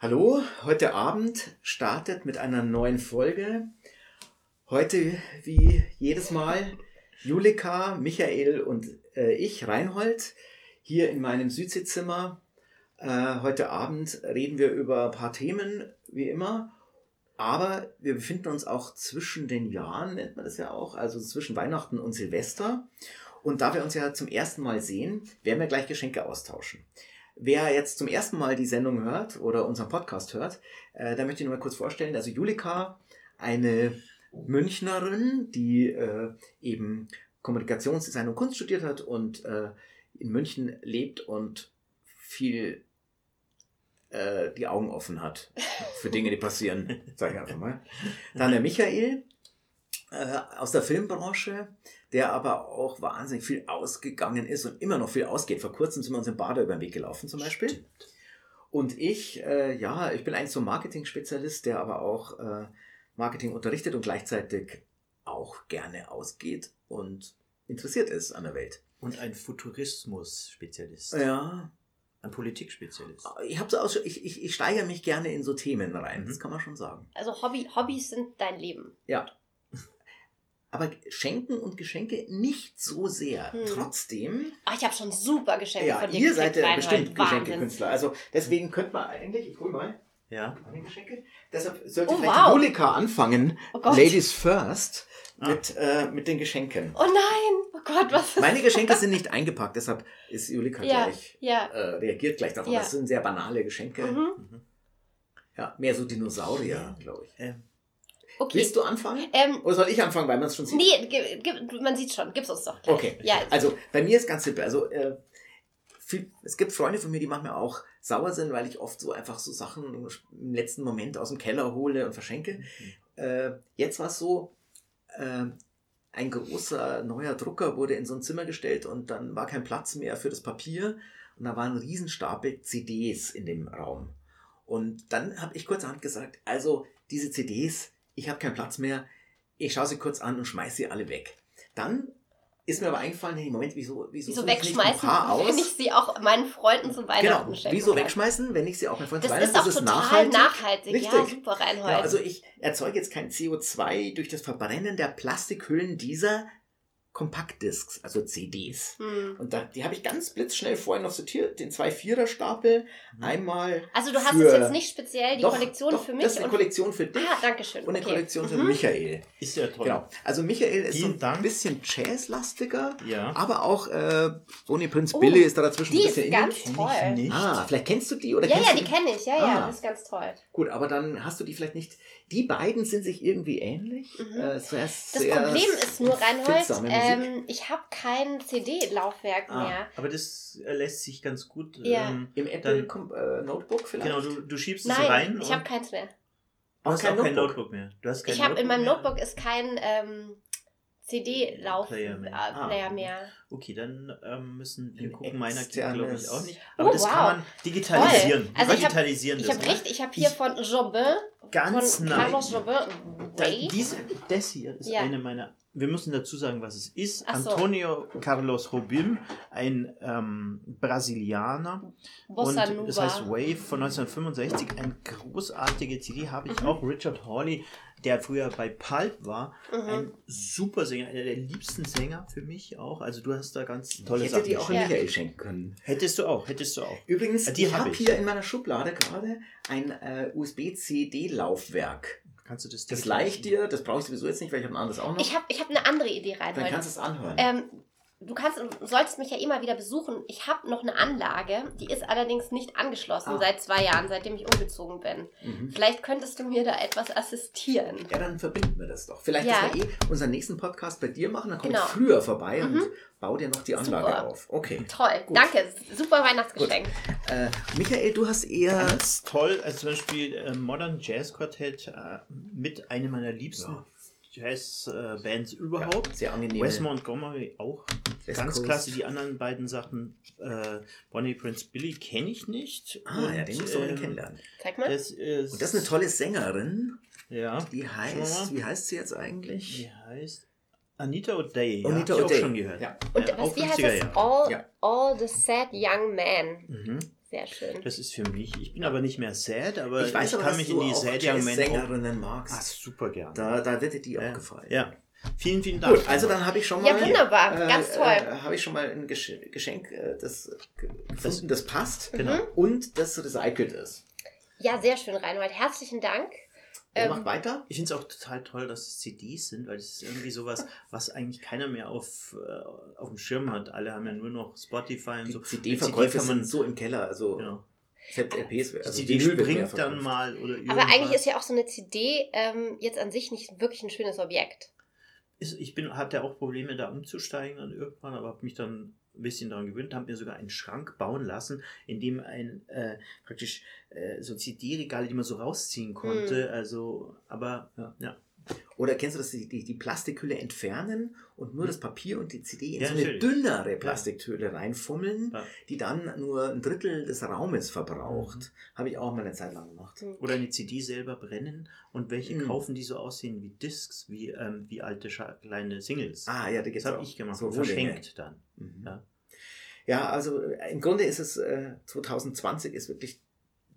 Hallo, heute Abend startet mit einer neuen Folge. Heute, wie jedes Mal, Julika, Michael und äh, ich, Reinhold, hier in meinem Südseezimmer. Äh, heute Abend reden wir über ein paar Themen, wie immer. Aber wir befinden uns auch zwischen den Jahren, nennt man das ja auch, also zwischen Weihnachten und Silvester. Und da wir uns ja zum ersten Mal sehen, werden wir gleich Geschenke austauschen. Wer jetzt zum ersten Mal die Sendung hört oder unseren Podcast hört, äh, da möchte ich nur mal kurz vorstellen. Also Julika, eine Münchnerin, die äh, eben Kommunikationsdesign und Kunst studiert hat und äh, in München lebt und viel äh, die Augen offen hat für Dinge, die passieren, sage ich einfach mal. Dann der Michael äh, aus der Filmbranche, der aber auch wahnsinnig viel ausgegangen ist und immer noch viel ausgeht. Vor kurzem sind wir uns im Bader über den Weg gelaufen zum Beispiel. Stimmt. Und ich, äh, ja, ich bin eigentlich so ein Marketing-Spezialist, der aber auch äh, Marketing unterrichtet und gleichzeitig auch gerne ausgeht und interessiert ist an der Welt. Und ein Futurismus-Spezialist. Ja, Ein Politikspezialist. ich, hab so aus, ich, ich, ich steigere mich gerne in so Themen rein, Mhm. das kann man schon sagen. Also Hobby, Hobbys sind dein Leben. Ja. Aber Schenken und Geschenke nicht so sehr. Hm. Trotzdem, Ach, ich habe schon super Geschenke ja, von dir ihr seid ja bestimmt. Geschenkekünstler. Also deswegen könnte man eigentlich, ich hol mal Ja. meine Geschenke. Deshalb sollte Oh, vielleicht wow. Julika anfangen, Oh Gott. Ladies first, Ah. mit, äh, mit den Geschenken. Oh nein, oh Gott, was ist Meine Geschenke sind nicht eingepackt, deshalb ist Julika Ja, gleich, Ja. äh, reagiert gleich darauf. Ja. Das sind sehr banale Geschenke. Mhm. Ja, mehr so Dinosaurier, glaube ich. Ähm, Okay. Willst du anfangen? Ähm, Oder soll ich anfangen, weil man es schon sieht? nee, man sieht schon. Gib's uns doch gleich. Okay. Ja, Also bei mir ist ganz simpel. Also äh, viel, es gibt Freunde von mir, die manchmal auch sauer sind, weil ich oft so einfach so Sachen im letzten Moment aus dem Keller hole und verschenke. Äh, jetzt war es so, äh, ein großer neuer Drucker wurde in so ein Zimmer gestellt und dann war kein Platz mehr für das Papier und da war ein Riesenstapel CDs in dem Raum. Und dann habe ich kurzerhand gesagt, also diese CDs, ich habe keinen Platz mehr, ich schaue sie kurz an und schmeiße sie alle weg. Dann ist mir aber eingefallen, hey, Moment, wieso, wieso, Wieso wegschmeißen, wenn ich sie auch meinen Freunden zu Weihnachten Genau, schenken wieso kann? wegschmeißen, wenn ich sie auch meinen Freunden Das zu ist Weihnachten- auch total nachhaltig. Ja, Richtig. super, Reinhold. Genau, also ich erzeuge jetzt kein CO2 durch das Verbrennen der Plastikhüllen dieser Kompaktdiscs, also CDs. hm. Und da, die habe ich ganz blitzschnell vorhin noch sortiert, den zwei Vierer-Stapel. Mhm. Einmal. Also du hast für- es jetzt nicht speziell, die Doch, Kollektion doch, für mich Das ist eine Kollektion für dich Ah, danke schön. und eine okay. Kollektion für Mhm. Michael. Ist ja toll. Genau. Also Michael ist so Vielen ein Dank. bisschen Jazz-lastiger, Ja. aber auch äh, Bonnie Prince Oh, Billy ist da dazwischen Die ein ist bisschen ganz Kenn toll. ich nicht. Ah, vielleicht kennst du die oder Ja, ja, die kenne ich. Ja, ja, Ah. das ist ganz toll. Gut, aber dann hast du die vielleicht nicht. Die beiden sind sich irgendwie ähnlich. Mhm. Äh, sehr, Das sehr Problem ist nur, Reinhold, Musik. Ähm, ich habe kein CD-Laufwerk Ah. mehr. Aber das äh, lässt sich ganz gut. Ja. Ähm, Im Apple dann- äh, Notebook vielleicht. genau, du, du schiebst es Nein, rein. ich habe keins mehr. du Auch hast kein auch kein Notebook. Notebook mehr. Du hast kein Ich habe in meinem mehr? Notebook ist kein ähm, CD-Laufplayer Player mehr. mehr. Ah. Mehr. Okay, dann ähm, müssen wir Ein gucken. Meiner geht, glaube ich, auch nicht. Oh, Aber das wow. kann man digitalisieren. Also ich hab- digitalisieren Ich das. habe ne? richtig, ich habe hier Ich- von Jobin, Ganz von nah. Carlos Jobin, Da, diese, das hier ist Ja. eine meiner. Wir müssen dazu sagen, was es ist. Ach so. Antonio Carlos Robim, ein ähm, Brasilianer. Bossa und Nova. das heißt Wave von 1965. Eine großartige CD habe ich Mhm. auch. Richard Hawley, der früher bei Pulp war. Mhm. Ein super Sänger, einer der liebsten Sänger für mich auch. Also du hast da ganz tolle Ich Sachen. hätte die auch an Ja. Michael schenken können. Hättest du auch, hättest du auch. Übrigens, Die ich hab habe ich. hier in meiner Schublade gerade ein äh, USB-CD-Laufwerk. Kannst du das Das leicht dir, das brauche ich sowieso jetzt nicht, weil ich habe ein anderes auch noch. Ich habe ich hab eine andere Idee, Dann Reinhold. kannst du es anhören. Ähm, du kannst, solltest mich ja immer wieder besuchen. Ich habe noch eine Anlage, die ist allerdings nicht angeschlossen Ah. seit zwei Jahren, seitdem ich umgezogen bin. mhm. Vielleicht könntest du mir da etwas assistieren. Ja, dann verbinden wir das doch. Vielleicht, Ja. dass wir eh unseren nächsten Podcast bei dir machen, dann komme Genau. ich früher vorbei Mhm. und baue dir noch die Anlage Super. auf. Okay. Toll, Gut. danke. Super Weihnachtsgeschenk. Äh, Michael, du hast eher. Ganz toll, also zum Beispiel äh, Modern Jazz Quartett äh, mit einer meiner liebsten Jazz-Bands überhaupt. Ja, sehr angenehm. Wes Montgomery auch West ganz Coast. klasse. Die anderen beiden Sachen, äh, Bonnie Prince Billy kenne ich nicht. Ah, ja, den musst du ähm, kennenlernen. Zeig mal. Das ist, Und das ist eine tolle Sängerin. Ja, Die heißt, wie heißt sie jetzt eigentlich? die heißt Anita O'Day. Ja, Anita ich O'Day. auch schon gehört. Ja. Und äh, was, wie heißt 50er das? Jahre. All, Ja. all the Sad Young Men. Mhm. Sehr schön. Das ist für mich. Ich bin aber nicht mehr sad, aber ich weiß aber, kann mich in die sad Momente. Sängerinnen magst. Ah, super gern. Da, da wird dir die ja. auch gefallen. Ja. Vielen, vielen Dank. Gut, also dann habe ich schon mal. Ja, wunderbar. Ganz toll. Äh, habe ich schon mal ein Gesch- Geschenk, äh, das ge- gefunden, das passt Genau. Mhm. und das recycelt ist. Ja, sehr schön, Reinhold. Herzlichen Dank. Ähm, macht weiter? Ich finde es auch total toll, dass es CDs sind, weil es ist irgendwie sowas, was eigentlich keiner mehr auf, äh, auf dem Schirm hat. Alle haben ja nur noch Spotify und Die so. CD-Verkäufe kann man- sind so im Keller. Also Genau. ZLPs, also die CD springt dann mal oder Aber irgendwas. eigentlich ist ja auch so eine CD ähm, jetzt an sich nicht wirklich ein schönes Objekt. Ist- ich bin, hatte auch Probleme, da umzusteigen dann irgendwann, aber habe mich dann ein bisschen daran gewöhnt, habe mir sogar einen Schrank bauen lassen, in dem ein äh, praktisch äh, so CD-Regale, die man so rausziehen konnte. Hm. Also, aber Ja. ja. Oder kennst du das, die, die, Plastikhülle entfernen und nur das Papier und die CD in Ja, so eine natürlich. dünnere Plastikhülle reinfummeln, Ja. die dann nur ein Drittel des Raumes verbraucht? Habe ich auch mal eine Zeit lang gemacht. Hm. Oder eine CD selber brennen und welche Mhm. kaufen, die so aussehen wie Discs, wie, ähm, wie alte Scha kleine Singles. Ah, ja, da das habe auch ich gemacht, so verschenkt dann. Mhm. Ja. Ja, also äh, im Grunde ist es, äh, 2020 ist wirklich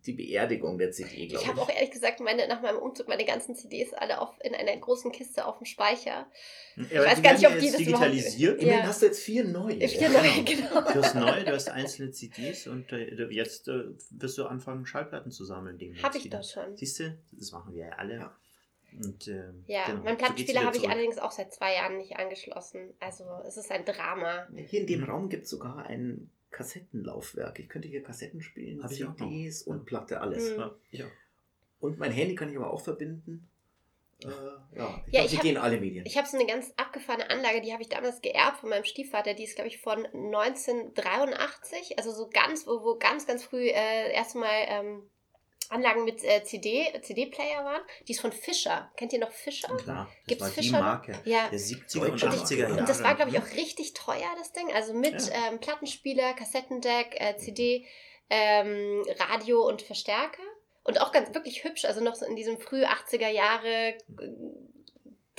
die Beerdigung der CD, glaube Ich ich. habe auch ehrlich gesagt meine, nach meinem Umzug meine ganzen CDs alle auf, in einer großen Kiste auf dem Speicher. Ich weiß gar nicht, ob die das digitalisiert. Ja. Immerhin hast du jetzt vier neue. Vier neue, genau. Du hast neu, du hast einzelne CDs und äh, jetzt äh, wirst du anfangen, Schallplatten zu sammeln. Habe ich wieder. doch schon. Siehst du, das machen wir ja alle. Ja. Und, ähm, Ja, genau, mein so geht's Plattenspieler wieder habe ich zurück. allerdings auch seit zwei Jahren nicht angeschlossen. Also es ist ein Drama. Hier in dem. Raum gibt es sogar ein Kassettenlaufwerk. Ich könnte hier Kassetten spielen, Hab ich auch noch. CDs und Platte, alles. Mhm. Ja, ich auch. Und mein Handy kann ich aber auch verbinden. Äh, ja, ich Ja, glaub, ich gehen alle Medien. Ich habe so eine ganz abgefahrene Anlage, die habe ich damals geerbt von meinem Stiefvater. Die ist, glaube ich, von 1983. Also so ganz, wo, wo ganz, ganz früh äh, erstmal ähm, Anlagen mit äh, CD, CD-Player waren. Die ist von Fischer. Kennt ihr noch Fischer? Klar, das Gibt's war die Fischer noch? Marke Ja. der 70er Deutsche und Marke. 80er Jahre. Und das war, glaube ich, ne? auch richtig teuer, das Ding. Also mit Ja. ähm, Plattenspieler, Kassettendeck, äh, CD, ähm, Radio und Verstärker. Und auch ganz wirklich hübsch, also noch so in diesem früh 80er Jahre äh,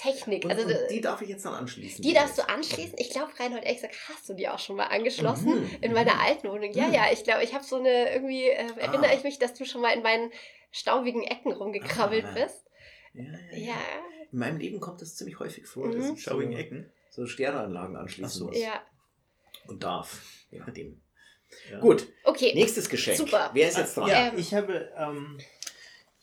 Technik. Und, also und die darf ich jetzt dann anschließen. die darfst du anschließen. Ich glaube, Reinhold, ehrlich gesagt, hast du die auch schon mal angeschlossen Mhm. in meiner alten Wohnung. Ja, Mhm. ja, ich glaube, ich habe so eine, irgendwie äh, erinnere Ah. ich mich, dass du schon mal in meinen staubigen Ecken rumgekrabbelt Ah. bist. Ja, ja, ja. Ja, In meinem Leben kommt das ziemlich häufig vor, Mhm. dass so, Ecken. so Stereoanlagen anschließen muss. ja. Und darf. Je nachdem. Ja. Gut, Okay. nächstes Geschenk. Super. Wer ist jetzt dran? Ja, Ähm. ich habe ähm,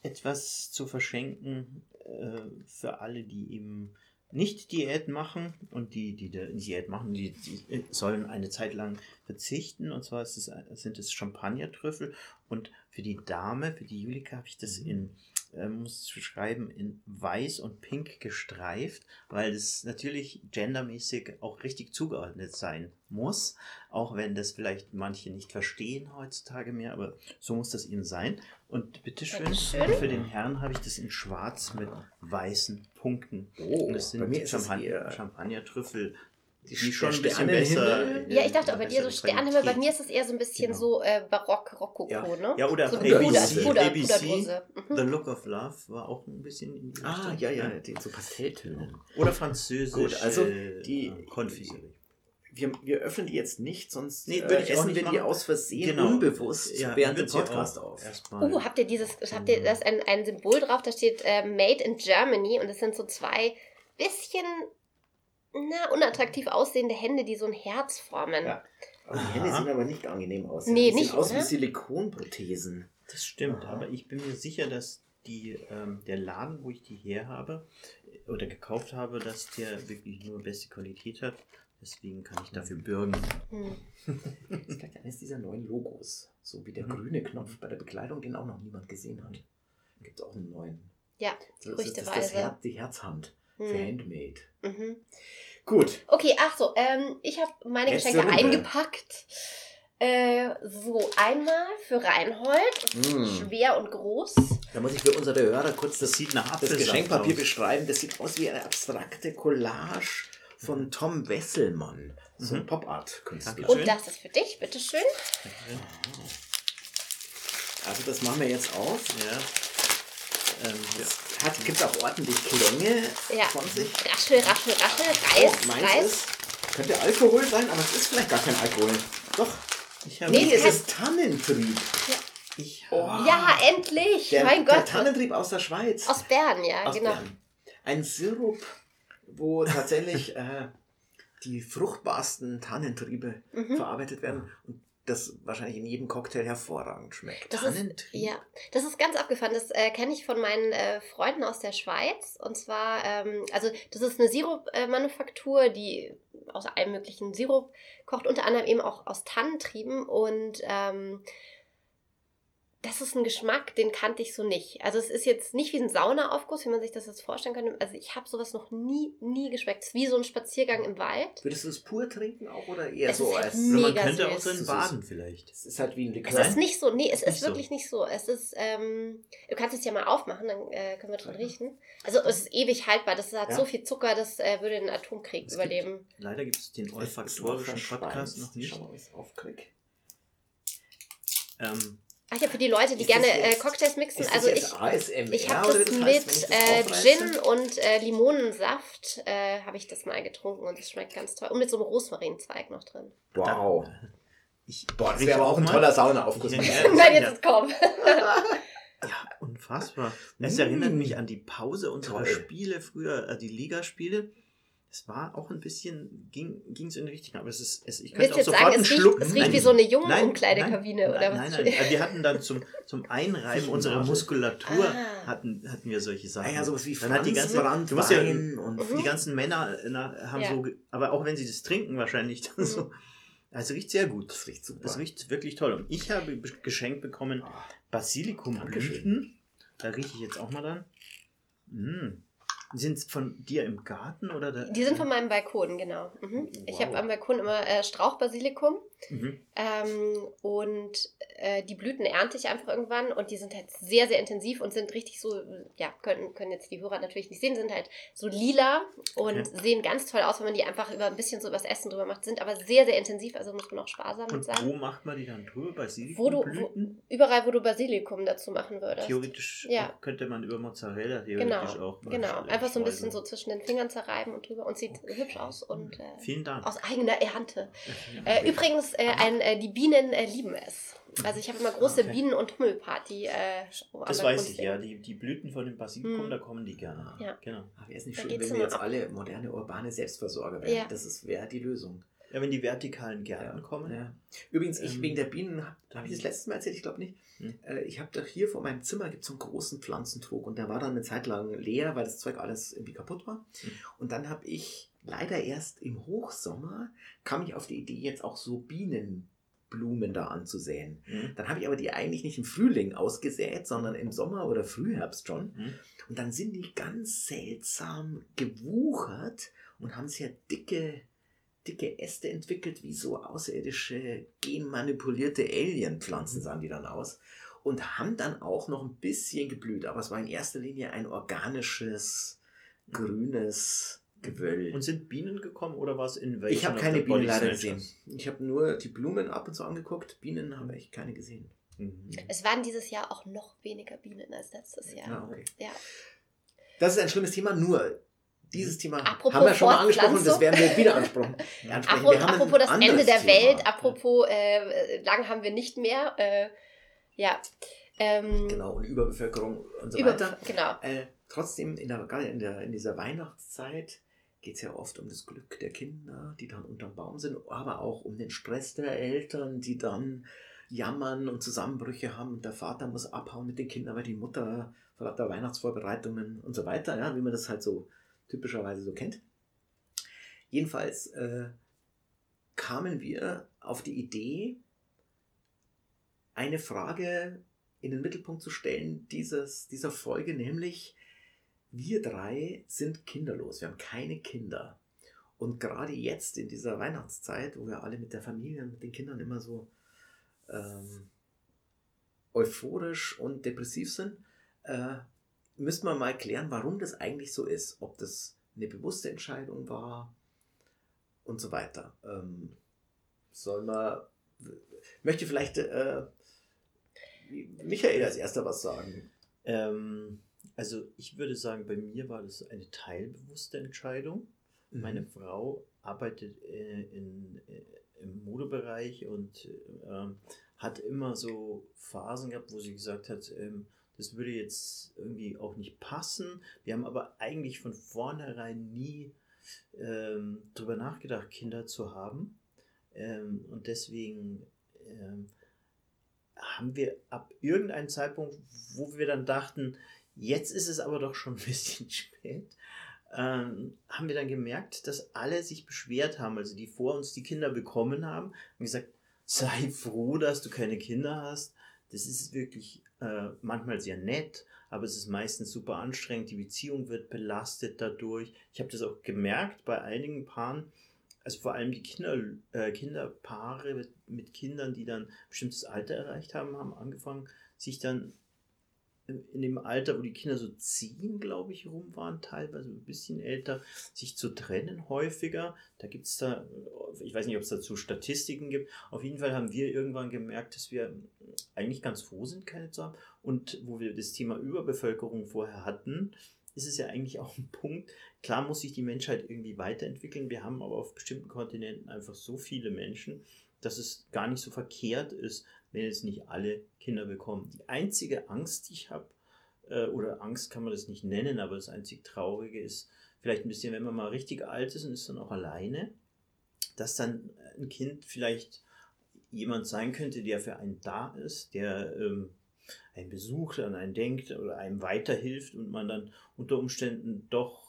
etwas zu verschenken äh, für alle, die eben nicht Diät machen und die, die Diät machen, die, die sollen eine Zeit lang verzichten. Und zwar ist es, sind es Champagnertrüffel. Und für die Dame, für die Julika, habe ich das Mhm. in, äh, muss ich beschreiben, in weiß und pink gestreift, weil das natürlich gendermäßig auch richtig zugeordnet sein muss. Auch wenn das vielleicht manche nicht verstehen heutzutage mehr, aber so muss das eben sein. Und bitteschön, Dankeschön. für den Herrn habe ich das in schwarz mit weißen Punkten. Oh, Und das bei sind mir ist es Champagner, Champagnertrüffel, die, Die schon ein bisschen besser. Ja, ich dachte, auch bei dir so Sternenhimmel, bei mir ist es eher so ein bisschen Genau. so äh, barock, Rokoko, Ja. ne? Ja, oder so ABC, Puder, Puder, ABC. The Mhm. Look of Love war auch ein bisschen in die Ah, ja, ja, die, so Pastelltöne. Oder französisch. Gut, also äh, die- Konfiserie. Wir, wir öffnen die jetzt nicht, sonst Nee, äh, würde ich auch essen nicht wir die machen. aus Versehen Genau. unbewusst Ja, während dem Podcast auf. erstmal- Uh, habt ihr dieses, habt ihr, da ist ein, ein Symbol drauf, da steht äh, Made in Germany und das sind so zwei bisschen na, unattraktiv aussehende Hände, die so ein Herz formen. Ja. Aber die Aha. Hände sehen aber nicht angenehm aus. Nee, die nicht, sehen aus oder? wie Silikonprothesen. Das stimmt, Aha. aber ich bin mir sicher, dass die, ähm, der Laden, wo ich die her habe oder gekauft habe, dass der wirklich nur beste Qualität hat. Deswegen kann ich dafür bürgen. Hm. Das ist vielleicht eines dieser neuen Logos. So wie der Mhm. grüne Knopf bei der Bekleidung, den auch noch niemand gesehen hat. Gibt es auch einen neuen. Ja, Das ist das, das gerüchteweise. Her die Herzhand für Hm. Handmade. Mhm. Gut. Okay, ach so, ähm, ich habe meine Letzte Geschenke Runde. eingepackt. Äh, so, einmal für Reinhold, Mm. schwer und groß. Da muss ich für unsere Hörer kurz Das sieht nach das Apfelsaft Geschenkpapier aus. beschreiben. Das sieht aus wie eine abstrakte Collage von Tom Wesselmann. So ein Mhm. Pop-Art-Künstler. Danke. Und das ist für dich, bitteschön. Also das machen wir jetzt auf. Ja. Ähm, ja. Es gibt auch ordentlich Klänge Ja. von sich. Raschel, raschel, raschel, reiß, Oh, meins reiß. ist, könnte Alkohol sein, aber es ist vielleicht gar kein Alkohol. Doch, Ich habe Nee, es es ist Tannentrieb. ich Oh. Ja, endlich! Der, mein der Gott. Tannentrieb aus der Schweiz. Aus Bern, ja, Aus genau. Bern. Ein Sirup, wo tatsächlich äh, die fruchtbarsten Tannentriebe Mhm. verarbeitet werden und das wahrscheinlich in jedem Cocktail hervorragend schmeckt. Das ist, Tannentrieb. ja, das ist ganz abgefahren. Das äh, kenne ich von meinen äh, Freunden aus der Schweiz. Und zwar, ähm, also das ist eine Sirup-Manufaktur, die aus allem möglichen Sirup kocht, unter anderem eben auch aus Tannentrieben. Und ähm, das ist ein Geschmack, den kannte ich so nicht. Also es ist jetzt nicht wie ein Saunaaufguss, wie man sich das jetzt vorstellen könnte. Also ich habe sowas noch nie, nie geschmeckt. Es ist wie so ein Spaziergang im Wald. Würdest du es pur trinken auch oder eher Es so ist halt als... mega man könnte auch süß. drin Süß. baden vielleicht. Es ist halt wie ein Es Likör. ist nicht so, nee, es Ist ist, nicht so. wirklich nicht so. Es ist, ähm, du kannst es ja mal aufmachen, dann äh, können wir dran riechen. Also es ist ewig haltbar, das hat Ja. so viel Zucker, das äh, würde den Atomkrieg Es gibt- überleben. Leider gibt es den Es olfaktorischen Podcast noch nicht. Schau mal, was ich aufkrieg. Ähm, Ach ja, für die Leute, die Ist das gerne äh, jetzt- Cocktails mixen, Ist also das ich, ASMR? ich habe das wie mit äh, das? Gin und äh, Limonensaft, äh, habe ich das mal getrunken und es schmeckt ganz toll. Und mit so einem Rosmarinzweig noch drin. Wow. ich Boah, das wäre aber auch ein mal. toller Saunaaufguss. Ja, ja. Nein, jetzt ist komm. Ja, unfassbar. Es Mm. erinnert mich an die Pause unserer Toll. Spiele früher, äh, die Ligaspiele. Es war auch ein bisschen, ging es in die Richtung, aber es ist, es, ich könnte auch jetzt sofort sagen, einen es riecht, es riecht Nein, wie so eine nein, Jungenumkleidekabine nein, oder nein, was? Nein, nein, wir hatten dann zum, zum Einreiben unserer Muskulatur Ah. hatten, hatten wir solche Sachen. Ah ja, sowas wie Dann hat die ganze, du musst ja, Wein und... Mhm. die ganzen Männer äh, na, haben Ja. so, aber auch wenn sie das trinken wahrscheinlich, dann Mhm. so. Also riecht sehr gut. Das riecht super. Das riecht wirklich toll. Und ich habe be- geschenkt bekommen Ah, Basilikumblüten. Da rieche ich jetzt auch mal dann. Mm. Sind von dir im Garten oder da? Die sind von meinem Balkon, genau. Mhm. Ich Wow. habe am Balkon immer äh, Strauchbasilikum. Mhm. Ähm, und äh, die Blüten ernte ich einfach irgendwann und die sind halt sehr, sehr intensiv und sind richtig so, ja, können, können jetzt die Hörer natürlich nicht sehen, sind halt so lila und Okay. sehen ganz toll aus, wenn man die einfach über ein bisschen so übers Essen drüber macht, sind aber sehr, sehr intensiv, also muss man auch sparsam Und sein. wo macht man die dann drüber? Wo du, wo, überall, wo du Basilikum dazu machen würdest. Theoretisch Ja. könnte man über Mozzarella Genau, theoretisch auch. mal genau. Einfach so ein bisschen so zwischen den Fingern zerreiben und drüber und sieht hübsch aus und äh, Vielen Dank. aus eigener Ernte. Äh, übrigens, äh, ein, äh, die Bienen äh, lieben es. Also ich habe immer große Okay. Bienen- und Hummelparty. Äh, das weiß ich, stehen. ja. Die, die Blüten von dem Basilikum, Mhm. da kommen die gerne. Ja. Genau. Ach, wäre es nicht Da schön, wenn wir jetzt ab. alle moderne, urbane Selbstversorger wären. Ja. Das ist- wäre die Lösung. Ja, wenn die vertikalen Gärten kommen. Ja. Übrigens, ich Ähm, wegen der Bienen, habe hab ich das letztes Mal erzählt, ich glaube nicht. Hm. Äh, ich habe doch hier vor meinem Zimmer gibt so einen großen Pflanzentrog und der war dann eine Zeit lang leer, weil das Zeug alles irgendwie kaputt war. Hm. Und dann habe ich leider erst im Hochsommer kam ich auf die Idee, jetzt auch so Bienenblumen da anzusäen. Mhm. Dann habe ich aber die eigentlich nicht im Frühling ausgesät, sondern im Sommer oder Frühherbst schon. Mhm. Und dann sind die ganz seltsam gewuchert und haben sehr dicke, dicke Äste entwickelt, wie so außerirdische genmanipulierte Alienpflanzen sahen die dann aus. Und haben dann auch noch ein bisschen geblüht, aber es war in erster Linie ein organisches, grünes Gewöll. Und sind Bienen gekommen oder war es Invasion? ich habe keine Bienen leider gesehen. Ich habe nur die Blumen ab und zu angeguckt. Bienen habe ich keine gesehen. Mhm. Es waren dieses Jahr auch noch weniger Bienen als letztes Jahr. Ah, okay. Ja. Das ist ein schlimmes Thema, nur dieses Thema Apropos haben wir schon mal angesprochen und das werden wir wieder ansprechen. Apropos, Wir haben ein apropos das Ende der Thema. Welt, apropos äh, lang haben wir nicht mehr. Äh, ja. Ähm, Genau, und Überbevölkerung und so über, weiter. genau. Äh, trotzdem, in, der, gerade in, der, in dieser Weihnachtszeit geht es ja oft um das Glück der Kinder, die dann unterm Baum sind, aber auch um den Stress der Eltern, die dann jammern und Zusammenbrüche haben und der Vater muss abhauen mit den Kindern, weil die Mutter vor lauter Weihnachtsvorbereitungen und so weiter, ja, wie man das halt so typischerweise so kennt. Jedenfalls äh, kamen wir auf die Idee, eine Frage in den Mittelpunkt zu stellen dieses, dieser Folge, nämlich wir drei sind kinderlos, wir haben keine Kinder. Und gerade jetzt in dieser Weihnachtszeit, wo wir alle mit der Familie und mit den Kindern immer so ähm, euphorisch und depressiv sind, äh, müssen wir mal klären, warum das eigentlich so ist. Ob das eine bewusste Entscheidung war und so weiter. Ähm, soll man, möchte vielleicht äh, Michael als erster was sagen? Ähm, also ich würde sagen, bei mir war das eine teilbewusste Entscheidung. Mhm. Meine Frau arbeitet äh, in, äh, im Modebereich und ähm, hat immer so Phasen gehabt, wo sie gesagt hat, ähm, das würde jetzt irgendwie auch nicht passen. Wir haben aber eigentlich von vornherein nie ähm, darüber nachgedacht, Kinder zu haben. Ähm, und deswegen ähm, haben wir ab irgendeinem Zeitpunkt, wo wir dann dachten, jetzt ist es aber doch schon ein bisschen spät, ähm, haben wir dann gemerkt, dass alle sich beschwert haben, also die vor uns die Kinder bekommen haben, und gesagt, sei froh, dass du keine Kinder hast. Das ist wirklich äh, manchmal sehr nett, aber es ist meistens super anstrengend. Die Beziehung wird belastet dadurch. Ich habe das auch gemerkt bei einigen Paaren, also vor allem die Kinder, äh, Kinderpaare mit, mit Kindern, die dann ein bestimmtes Alter erreicht haben, haben angefangen, sich dann in dem Alter, wo die Kinder so ziehen, glaube ich, rum waren, teilweise ein bisschen älter, sich zu trennen häufiger. Da gibt es da, ich weiß nicht, ob es dazu Statistiken gibt. Auf jeden Fall haben wir irgendwann gemerkt, dass wir eigentlich ganz froh sind, keine zu haben. Und wo wir das Thema Überbevölkerung vorher hatten, ist es ja eigentlich auch ein Punkt. Klar muss sich die Menschheit irgendwie weiterentwickeln. Wir haben aber auf bestimmten Kontinenten einfach so viele Menschen, dass es gar nicht so verkehrt ist, wenn jetzt nicht alle Kinder bekommen. Die einzige Angst, die ich habe, äh, oder Angst kann man das nicht nennen, aber das einzig Traurige ist vielleicht ein bisschen, wenn man mal richtig alt ist und ist dann auch alleine, dass dann ein Kind vielleicht jemand sein könnte, der für einen da ist, der ähm, einen besucht, an einen denkt oder einem weiterhilft und man dann unter Umständen doch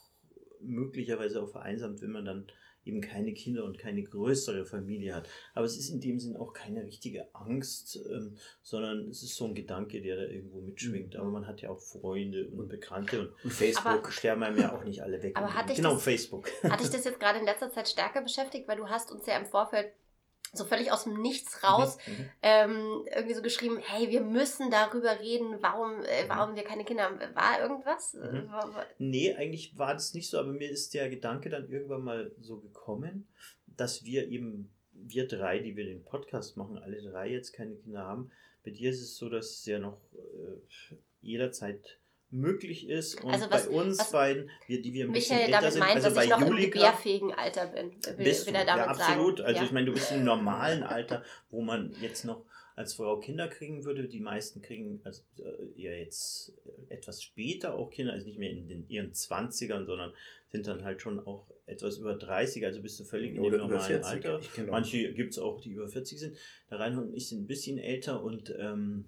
möglicherweise auch vereinsamt, wenn man dann eben keine Kinder und keine größere Familie hat. Aber es ist in dem Sinn auch keine richtige Angst, ähm, sondern es ist so ein Gedanke, der da irgendwo mitschwingt. Mhm. Aber man hat ja auch Freunde und Bekannte und, und Facebook aber, sterben einem ja auch nicht alle weg. Aber hatte genau, das, Facebook. Hat dich das jetzt gerade in letzter Zeit stärker beschäftigt, weil du hast uns ja im Vorfeld so völlig aus dem Nichts raus mhm, mhm. ähm, irgendwie so geschrieben, hey, wir müssen darüber reden, warum, äh, mhm. warum wir keine Kinder haben. War irgendwas? Mhm. Nee, eigentlich war das nicht so, aber mir ist der Gedanke dann irgendwann mal so gekommen, dass wir eben, wir drei, die wir den Podcast machen, alle drei jetzt keine Kinder haben. Bei dir ist es so, dass es ja noch äh, jederzeit möglich ist. Und also was, bei uns was beiden, wir, die wir ein Michael bisschen damit sind, meint, also dass bei ich noch Julika, im gebärfähigen Alter bin. Will, bist will er damit ja, absolut. Sagen. Also ja. ich meine, du bist im normalen Alter, wo man jetzt noch als Frau Kinder kriegen würde. Die meisten kriegen also, äh, eher jetzt etwas später auch Kinder, also nicht mehr in den, ihren 20ern, sondern sind dann halt schon auch etwas über 30, also bist du völlig in dem normalen 40, Alter. Manche gibt es auch, die über 40 sind. Der Reinhold und ich sind ein bisschen älter und, ähm,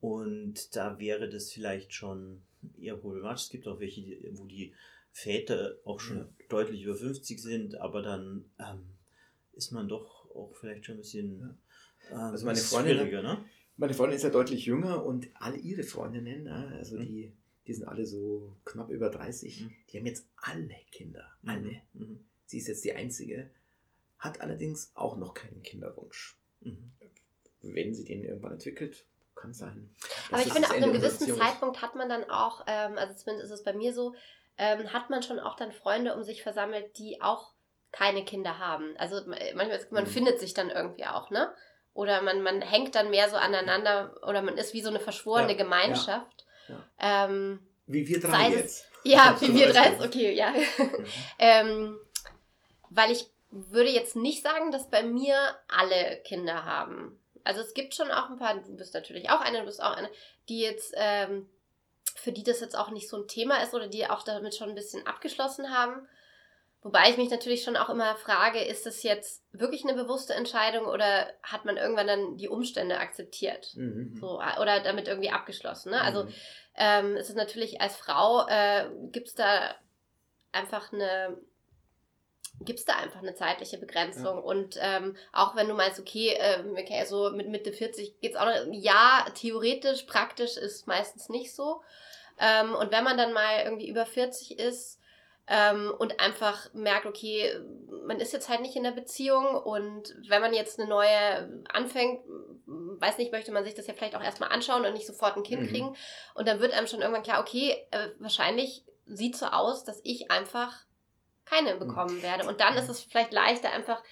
und da wäre das vielleicht schon eher problematisch. Es gibt auch welche, wo die Väter auch schon ja. deutlich über 50 sind, aber dann ähm, ist man doch auch vielleicht schon ein bisschen ähm, also meine Freundin, ne? Meine Freundin ist ja deutlich jünger und alle ihre Freundinnen, ne, also mhm. die, die sind alle so knapp über 30, mhm. die haben jetzt alle Kinder. Mhm. Alle. Mhm. Sie ist jetzt die Einzige, hat allerdings auch noch keinen Kinderwunsch. Mhm. Wenn sie den irgendwann entwickelt, kann sein. Aber ich finde, ab einem gewissen Zeitpunkt hat man dann auch, ähm, also zumindest ist es bei mir so, ähm, hat man schon auch dann Freunde um sich versammelt, die auch keine Kinder haben. Also manchmal, man mhm. findet sich dann irgendwie auch, ne? Oder man, man hängt dann mehr so aneinander oder man ist wie so eine verschworene ja, Gemeinschaft. Ja, ja. Ähm, wie wir drei jetzt. Ja, wie wir drei, okay, ja. Mhm. ähm, weil ich würde jetzt nicht sagen, dass bei mir alle Kinder haben also es gibt schon auch ein paar, du bist natürlich auch eine, du bist auch eine, die jetzt, ähm, für die das jetzt auch nicht so ein Thema ist oder die auch damit schon ein bisschen abgeschlossen haben. Wobei ich mich natürlich schon auch immer frage, ist das jetzt wirklich eine bewusste Entscheidung oder hat man irgendwann dann die Umstände akzeptiert? Mhm. So, oder damit irgendwie abgeschlossen. Ne? Also, mhm. Also ähm, es ist natürlich als Frau, äh, gibt es da einfach eine gibt es da einfach eine zeitliche Begrenzung. Ja. Und ähm, auch wenn du meinst, okay, äh, okay, so mit Mitte 40 geht's auch noch, ja, theoretisch, praktisch ist meistens nicht so. Ähm, und wenn man dann mal irgendwie über 40 ist ähm, und einfach merkt, okay, man ist jetzt halt nicht in der Beziehung und wenn man jetzt eine neue anfängt, weiß nicht, möchte man sich das ja vielleicht auch erstmal anschauen und nicht sofort ein Kind mhm. kriegen. Und dann wird einem schon irgendwann klar, okay, äh, wahrscheinlich sieht so aus, dass ich einfach keine hm. bekommen werde. Und dann ist es vielleicht leichter, einfach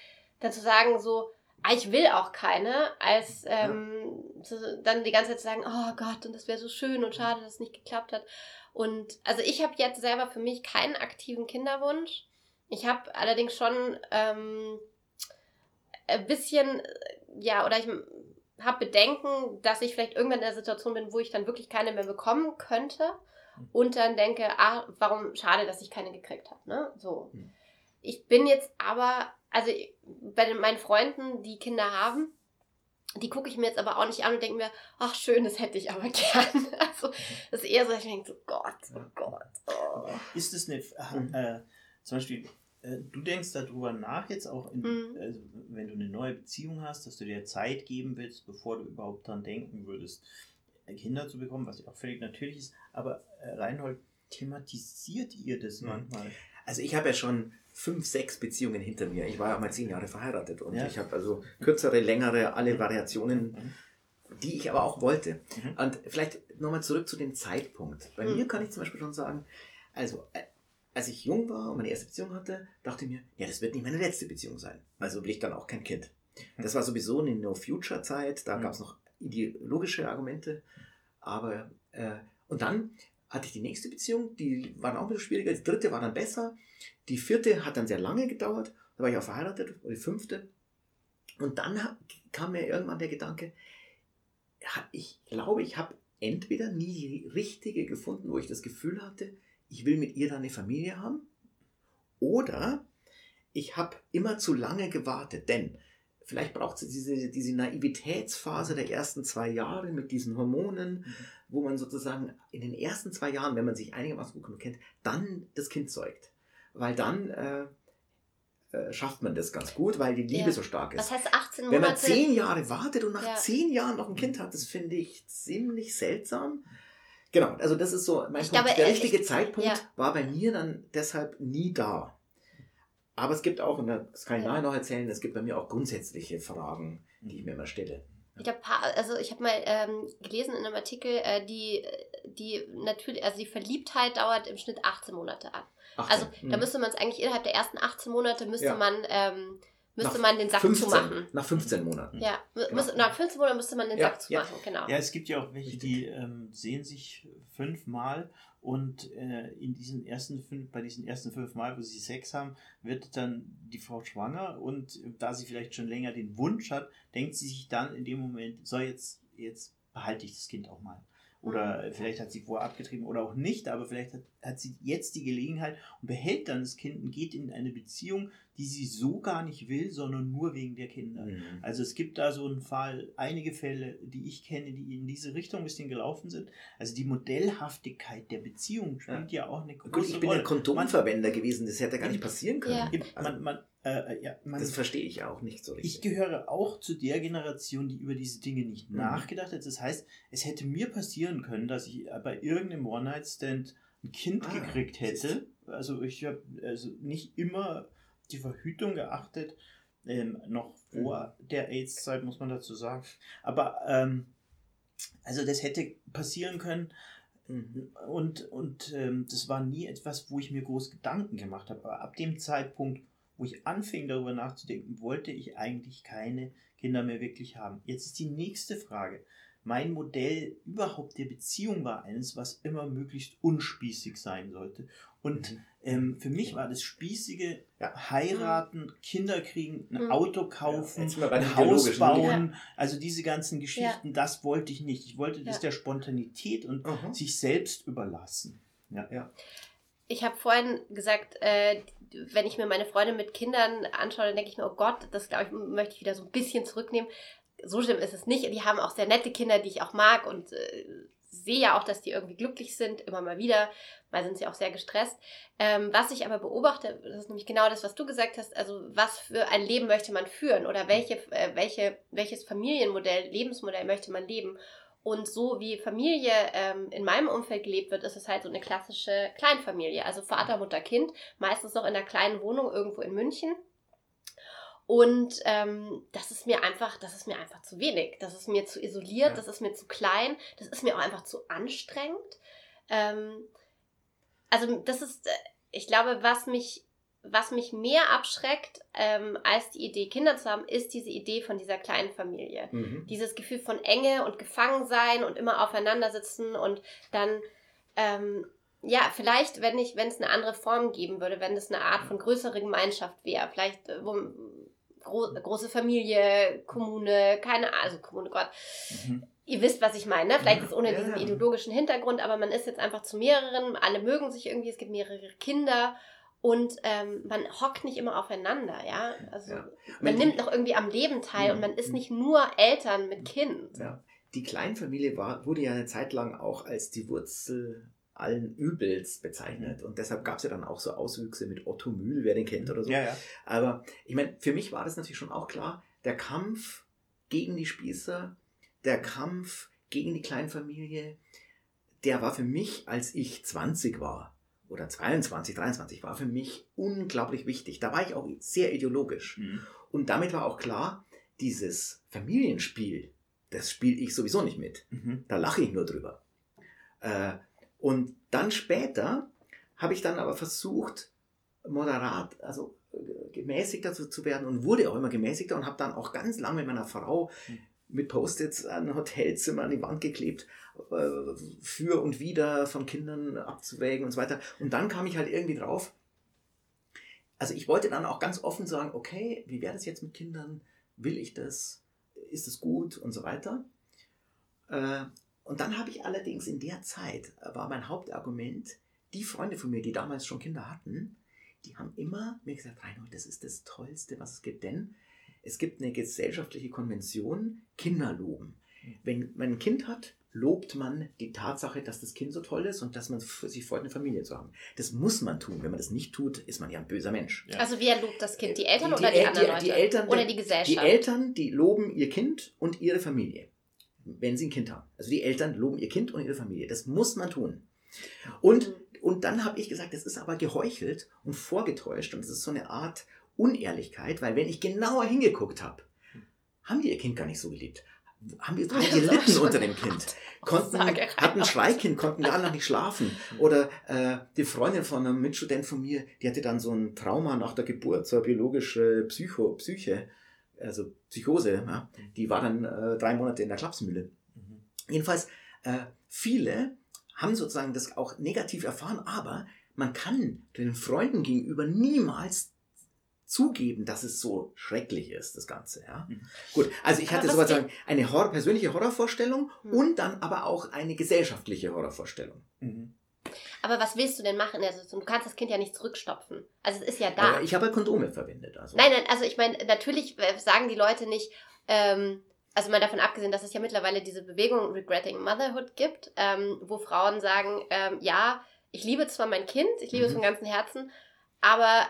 dann zu sagen, so, ah, ich will auch keine, als ähm, zu, dann die ganze Zeit zu sagen, oh Gott, und das wäre so schön und schade, dass es nicht geklappt hat. Und also ich habe jetzt selber für mich keinen aktiven Kinderwunsch. Ich habe allerdings schon ähm, ein bisschen, äh, ja, oder ich habe Bedenken, dass ich vielleicht irgendwann in der Situation bin, wo ich dann wirklich keine mehr bekommen könnte hm. Und dann denke, ah, warum schade, dass ich keine gekriegt habe. Ne? So. Hm. Ich bin jetzt aber, also bei meinen Freunden, die Kinder haben, die gucke ich mir jetzt aber auch nicht an und denke mir, ach schön, das hätte ich aber gern. Also das ist eher so, ich denke so, Gott, oh Gott. Oh. Ist es eine, äh, zum Beispiel, äh, du denkst darüber nach jetzt auch, in, mhm. also, wenn du eine neue Beziehung hast, dass du dir Zeit geben willst, bevor du überhaupt dran denken würdest, äh, Kinder zu bekommen, was ja auch völlig natürlich ist. Aber äh, Reinhold, thematisiert ihr das mhm. manchmal? Also ich habe ja schon fünf, sechs Beziehungen hinter mir. Ich war ja mal zehn Jahre verheiratet und ja. ich habe also kürzere, längere, alle mhm. Variationen, mhm. die ich aber auch wollte. Und vielleicht nochmal zurück zu dem Zeitpunkt. Bei mir kann ich zum Beispiel schon sagen, also als ich jung war und meine erste Beziehung hatte, dachte ich mir, ja, das wird nicht meine letzte Beziehung sein. Also will ich dann auch kein Kind. Das war sowieso eine No-Future-Zeit, da gab es noch ideologische Argumente. Aber, äh, und dann hatte ich die nächste Beziehung, die war auch ein bisschen schwieriger. Die dritte war dann besser. Die vierte hat dann sehr lange gedauert. Da war ich auch verheiratet, oder die fünfte. Und dann kam mir irgendwann der Gedanke, ich glaube, ich habe entweder nie die richtige gefunden, wo ich das Gefühl hatte, ich will mit ihr dann eine Familie haben. Oder ich habe immer zu lange gewartet, denn vielleicht braucht es diese, diese Naivitätsphase der ersten zwei Jahre mit diesen Hormonen, mhm. wo man sozusagen in den ersten zwei Jahren, wenn man sich einigermaßen gut kennt, dann das Kind zeugt. Weil dann äh, äh, schafft man das ganz gut, weil die Liebe ja. so stark ist. Was heißt 18 Monate? Wenn man zehn Jahre wartet und nach ja. zehn Jahren noch ein Kind hat, das finde ich ziemlich seltsam. Genau, also das ist so mein ich Punkt. Glaube, der richtige ich, Zeitpunkt ja. war bei mir dann deshalb nie da. Aber es gibt auch, und das kann ich ja. nachher noch erzählen, es gibt bei mir auch grundsätzliche Fragen, die ich mir immer stelle. Ich habe also ich habe mal ähm, gelesen in einem Artikel, äh, die, die natürlich, also die Verliebtheit dauert im Schnitt 18 Monate an. 18. Also da mhm. müsste man es eigentlich innerhalb der ersten 18 Monate müsste ja. man ähm, müsste nach man den Sack 15, zumachen. Nach 15 Monaten. Ja, genau. nach 15 Monaten müsste man den ja, Sack zumachen, ja. genau. Ja, es gibt ja auch welche, die ähm, sehen sich fünfmal und äh, in diesen ersten fünf, bei diesen ersten fünf Mal, wo sie Sex haben, wird dann die Frau schwanger und da sie vielleicht schon länger den Wunsch hat, denkt sie sich dann in dem Moment, so jetzt, jetzt behalte ich das Kind auch mal. Oder vielleicht hat sie vorher abgetrieben oder auch nicht, aber vielleicht hat, hat sie jetzt die Gelegenheit und behält dann das Kind und geht in eine Beziehung, die sie so gar nicht will, sondern nur wegen der Kinder. Mhm. Also es gibt da so einen Fall, einige Fälle, die ich kenne, die in diese Richtung ein bisschen gelaufen sind. Also die Modellhaftigkeit der Beziehung spielt ja, ja auch eine große Rolle. Gut, ich bin Rolle. ja Kondomverwender gewesen, das hätte gar nicht passieren können. Ja. Man, man, äh, äh, ja, man, das verstehe ich auch nicht so richtig. Ich gehöre auch zu der Generation, die über diese Dinge nicht mhm. nachgedacht hat. Das heißt, es hätte mir passieren können, dass ich bei irgendeinem One-Night-Stand ein Kind ah, gekriegt hätte. Also ich habe also nicht immer die Verhütung geachtet, ähm, noch vor mhm. der AIDS-Zeit, muss man dazu sagen. Aber ähm, also das hätte passieren können. Mhm. Und, und ähm, das war nie etwas, wo ich mir groß Gedanken gemacht habe. Aber ab dem Zeitpunkt, wo ich anfing darüber nachzudenken, wollte ich eigentlich keine Kinder mehr wirklich haben. Jetzt ist die nächste Frage. Mein Modell überhaupt der Beziehung war eines, was immer möglichst unspießig sein sollte. Und mhm. ähm, für mich war das Spießige ja. heiraten, Kinder kriegen, ein mhm. Auto kaufen, ja, ein Haus bauen, ja. also diese ganzen Geschichten, das wollte ich nicht. Ich wollte das der Spontanität und mhm. sich selbst überlassen. Ja, ja. Ich habe vorhin gesagt, äh, wenn ich mir meine Freunde mit Kindern anschaue, dann denke ich mir, oh Gott, das glaube ich, möchte ich wieder so ein bisschen zurücknehmen. So schlimm ist es nicht. Die haben auch sehr nette Kinder, die ich auch mag und äh, sehe ja auch, dass die irgendwie glücklich sind, immer mal wieder. Mal sind sie auch sehr gestresst. Ähm, was ich aber beobachte, das ist nämlich genau das, was du gesagt hast, also was für ein Leben möchte man führen oder welche, äh, welche, welches Familienmodell, Lebensmodell möchte man leben. Und so wie Familie ähm, in meinem Umfeld gelebt wird, ist es halt so eine klassische Kleinfamilie. Also Vater, Mutter, Kind, meistens noch in einer kleinen Wohnung irgendwo in München. Und ähm, das ist mir einfach, das ist mir einfach zu wenig. Das ist mir zu isoliert, ja. das ist mir zu klein, das ist mir auch einfach zu anstrengend. Ähm, also das ist, äh, ich glaube, was mich was mich mehr abschreckt ähm, als die Idee, Kinder zu haben, ist diese Idee von dieser kleinen Familie. Mhm. Dieses Gefühl von Enge und Gefangensein und immer aufeinander sitzen und dann, ähm, ja, vielleicht, wenn ich, wenn es eine andere Form geben würde, wenn es eine Art von größerer Gemeinschaft wäre, vielleicht, äh, wo, gro große Familie, Kommune, keine Ahnung, also Kommune, Gott. Mhm. Ihr wisst, was ich meine. Ne? Vielleicht ist ohne diesen ideologischen Hintergrund, aber man ist jetzt einfach zu mehreren, alle mögen sich irgendwie, es gibt mehrere Kinder und ähm, man hockt nicht immer aufeinander, ja. Also Ja. man nimmt noch irgendwie am Leben teil Mhm. und man ist nicht nur Eltern mit Kind. Ja. Die Kleinfamilie war, wurde ja eine Zeit lang auch als die Wurzel allen Übels bezeichnet. Und deshalb gab es ja dann auch so Auswüchse mit Otto Mühl, wer den kennt oder so. Ja, ja. Aber ich meine, für mich war das natürlich schon auch klar, der Kampf gegen die Spießer, der Kampf gegen die Kleinfamilie, der war für mich, als ich 20 war oder 22, 23, war für mich unglaublich wichtig. Da war ich auch sehr ideologisch. Mhm. Und damit war auch klar, dieses Familienspiel, das spiele ich sowieso nicht mit. Mhm. Da lache ich nur drüber. Äh, und dann später habe ich dann aber versucht, moderat, also äh, gemäßigter zu, zu werden und wurde auch immer gemäßigter und habe dann auch ganz lange mit meiner Frau Mhm. mit Post-its ein Hotelzimmer an die Wand geklebt, für und wieder von Kindern abzuwägen und so weiter. Und dann kam ich halt irgendwie drauf, also ich wollte dann auch ganz offen sagen, okay, wie wäre das jetzt mit Kindern? Will ich das? Ist es gut? Und so weiter. Äh, und dann habe ich allerdings in der Zeit, äh, war mein Hauptargument, die Freunde von mir, die damals schon Kinder hatten, die haben immer mir gesagt, Reinhold, das ist das Tollste, was es gibt, denn es gibt eine gesellschaftliche Konvention, Kinder loben. Wenn man ein Kind hat, lobt man die Tatsache, dass das Kind so toll ist und dass man für sich freut, eine Familie zu haben. Das muss man tun. Wenn man das nicht tut, ist man ja ein böser Mensch. Ja. Also wer lobt das Kind? Die Eltern Die- oder die die, anderen die- Leute? die Eltern- oder die Gesellschaft? Die Eltern, die loben ihr Kind und ihre Familie, wenn sie ein Kind haben. Also die Eltern loben ihr Kind und ihre Familie. Das muss man tun. Und, Mhm. und dann habe ich gesagt, das ist aber geheuchelt und vorgetäuscht und das ist so eine Art Unehrlichkeit, weil wenn ich genauer hingeguckt habe, haben die ihr Kind gar nicht so geliebt. Haben Das ist gelitten unter dem Kind. Konnten, hatten Schreikind, konnten gar noch nicht schlafen. Oder äh, die Freundin von einem Mitstudent von mir, die hatte dann so ein Trauma nach der Geburt, so eine biologische Psycho, Psyche, also Psychose. Ja? Die war dann äh, drei Monate in der Klapsmühle. Mhm. Jedenfalls, äh, viele haben sozusagen das auch negativ erfahren, aber man kann den Freunden gegenüber niemals zugeben, dass es so schrecklich ist, das Ganze. Ja? Mhm. Gut, also ich Aber hatte was sozusagen eine Hor persönliche Horrorvorstellung Hm. und dann aber auch eine gesellschaftliche Horrorvorstellung. Mhm. Aber was willst du denn machen Situation? Du kannst das Kind ja nicht zurückstopfen. Also es ist ja da. Aber ich habe ja Kondome verwendet. Also. Nein, nein, also ich meine, natürlich äh, sagen die Leute nicht, ähm, also mal davon abgesehen, dass es ja mittlerweile diese Bewegung Regretting Motherhood gibt, ähm, wo Frauen sagen, ähm, ja, ich liebe zwar mein Kind, ich liebe es Mhm. von ganzem Herzen, aber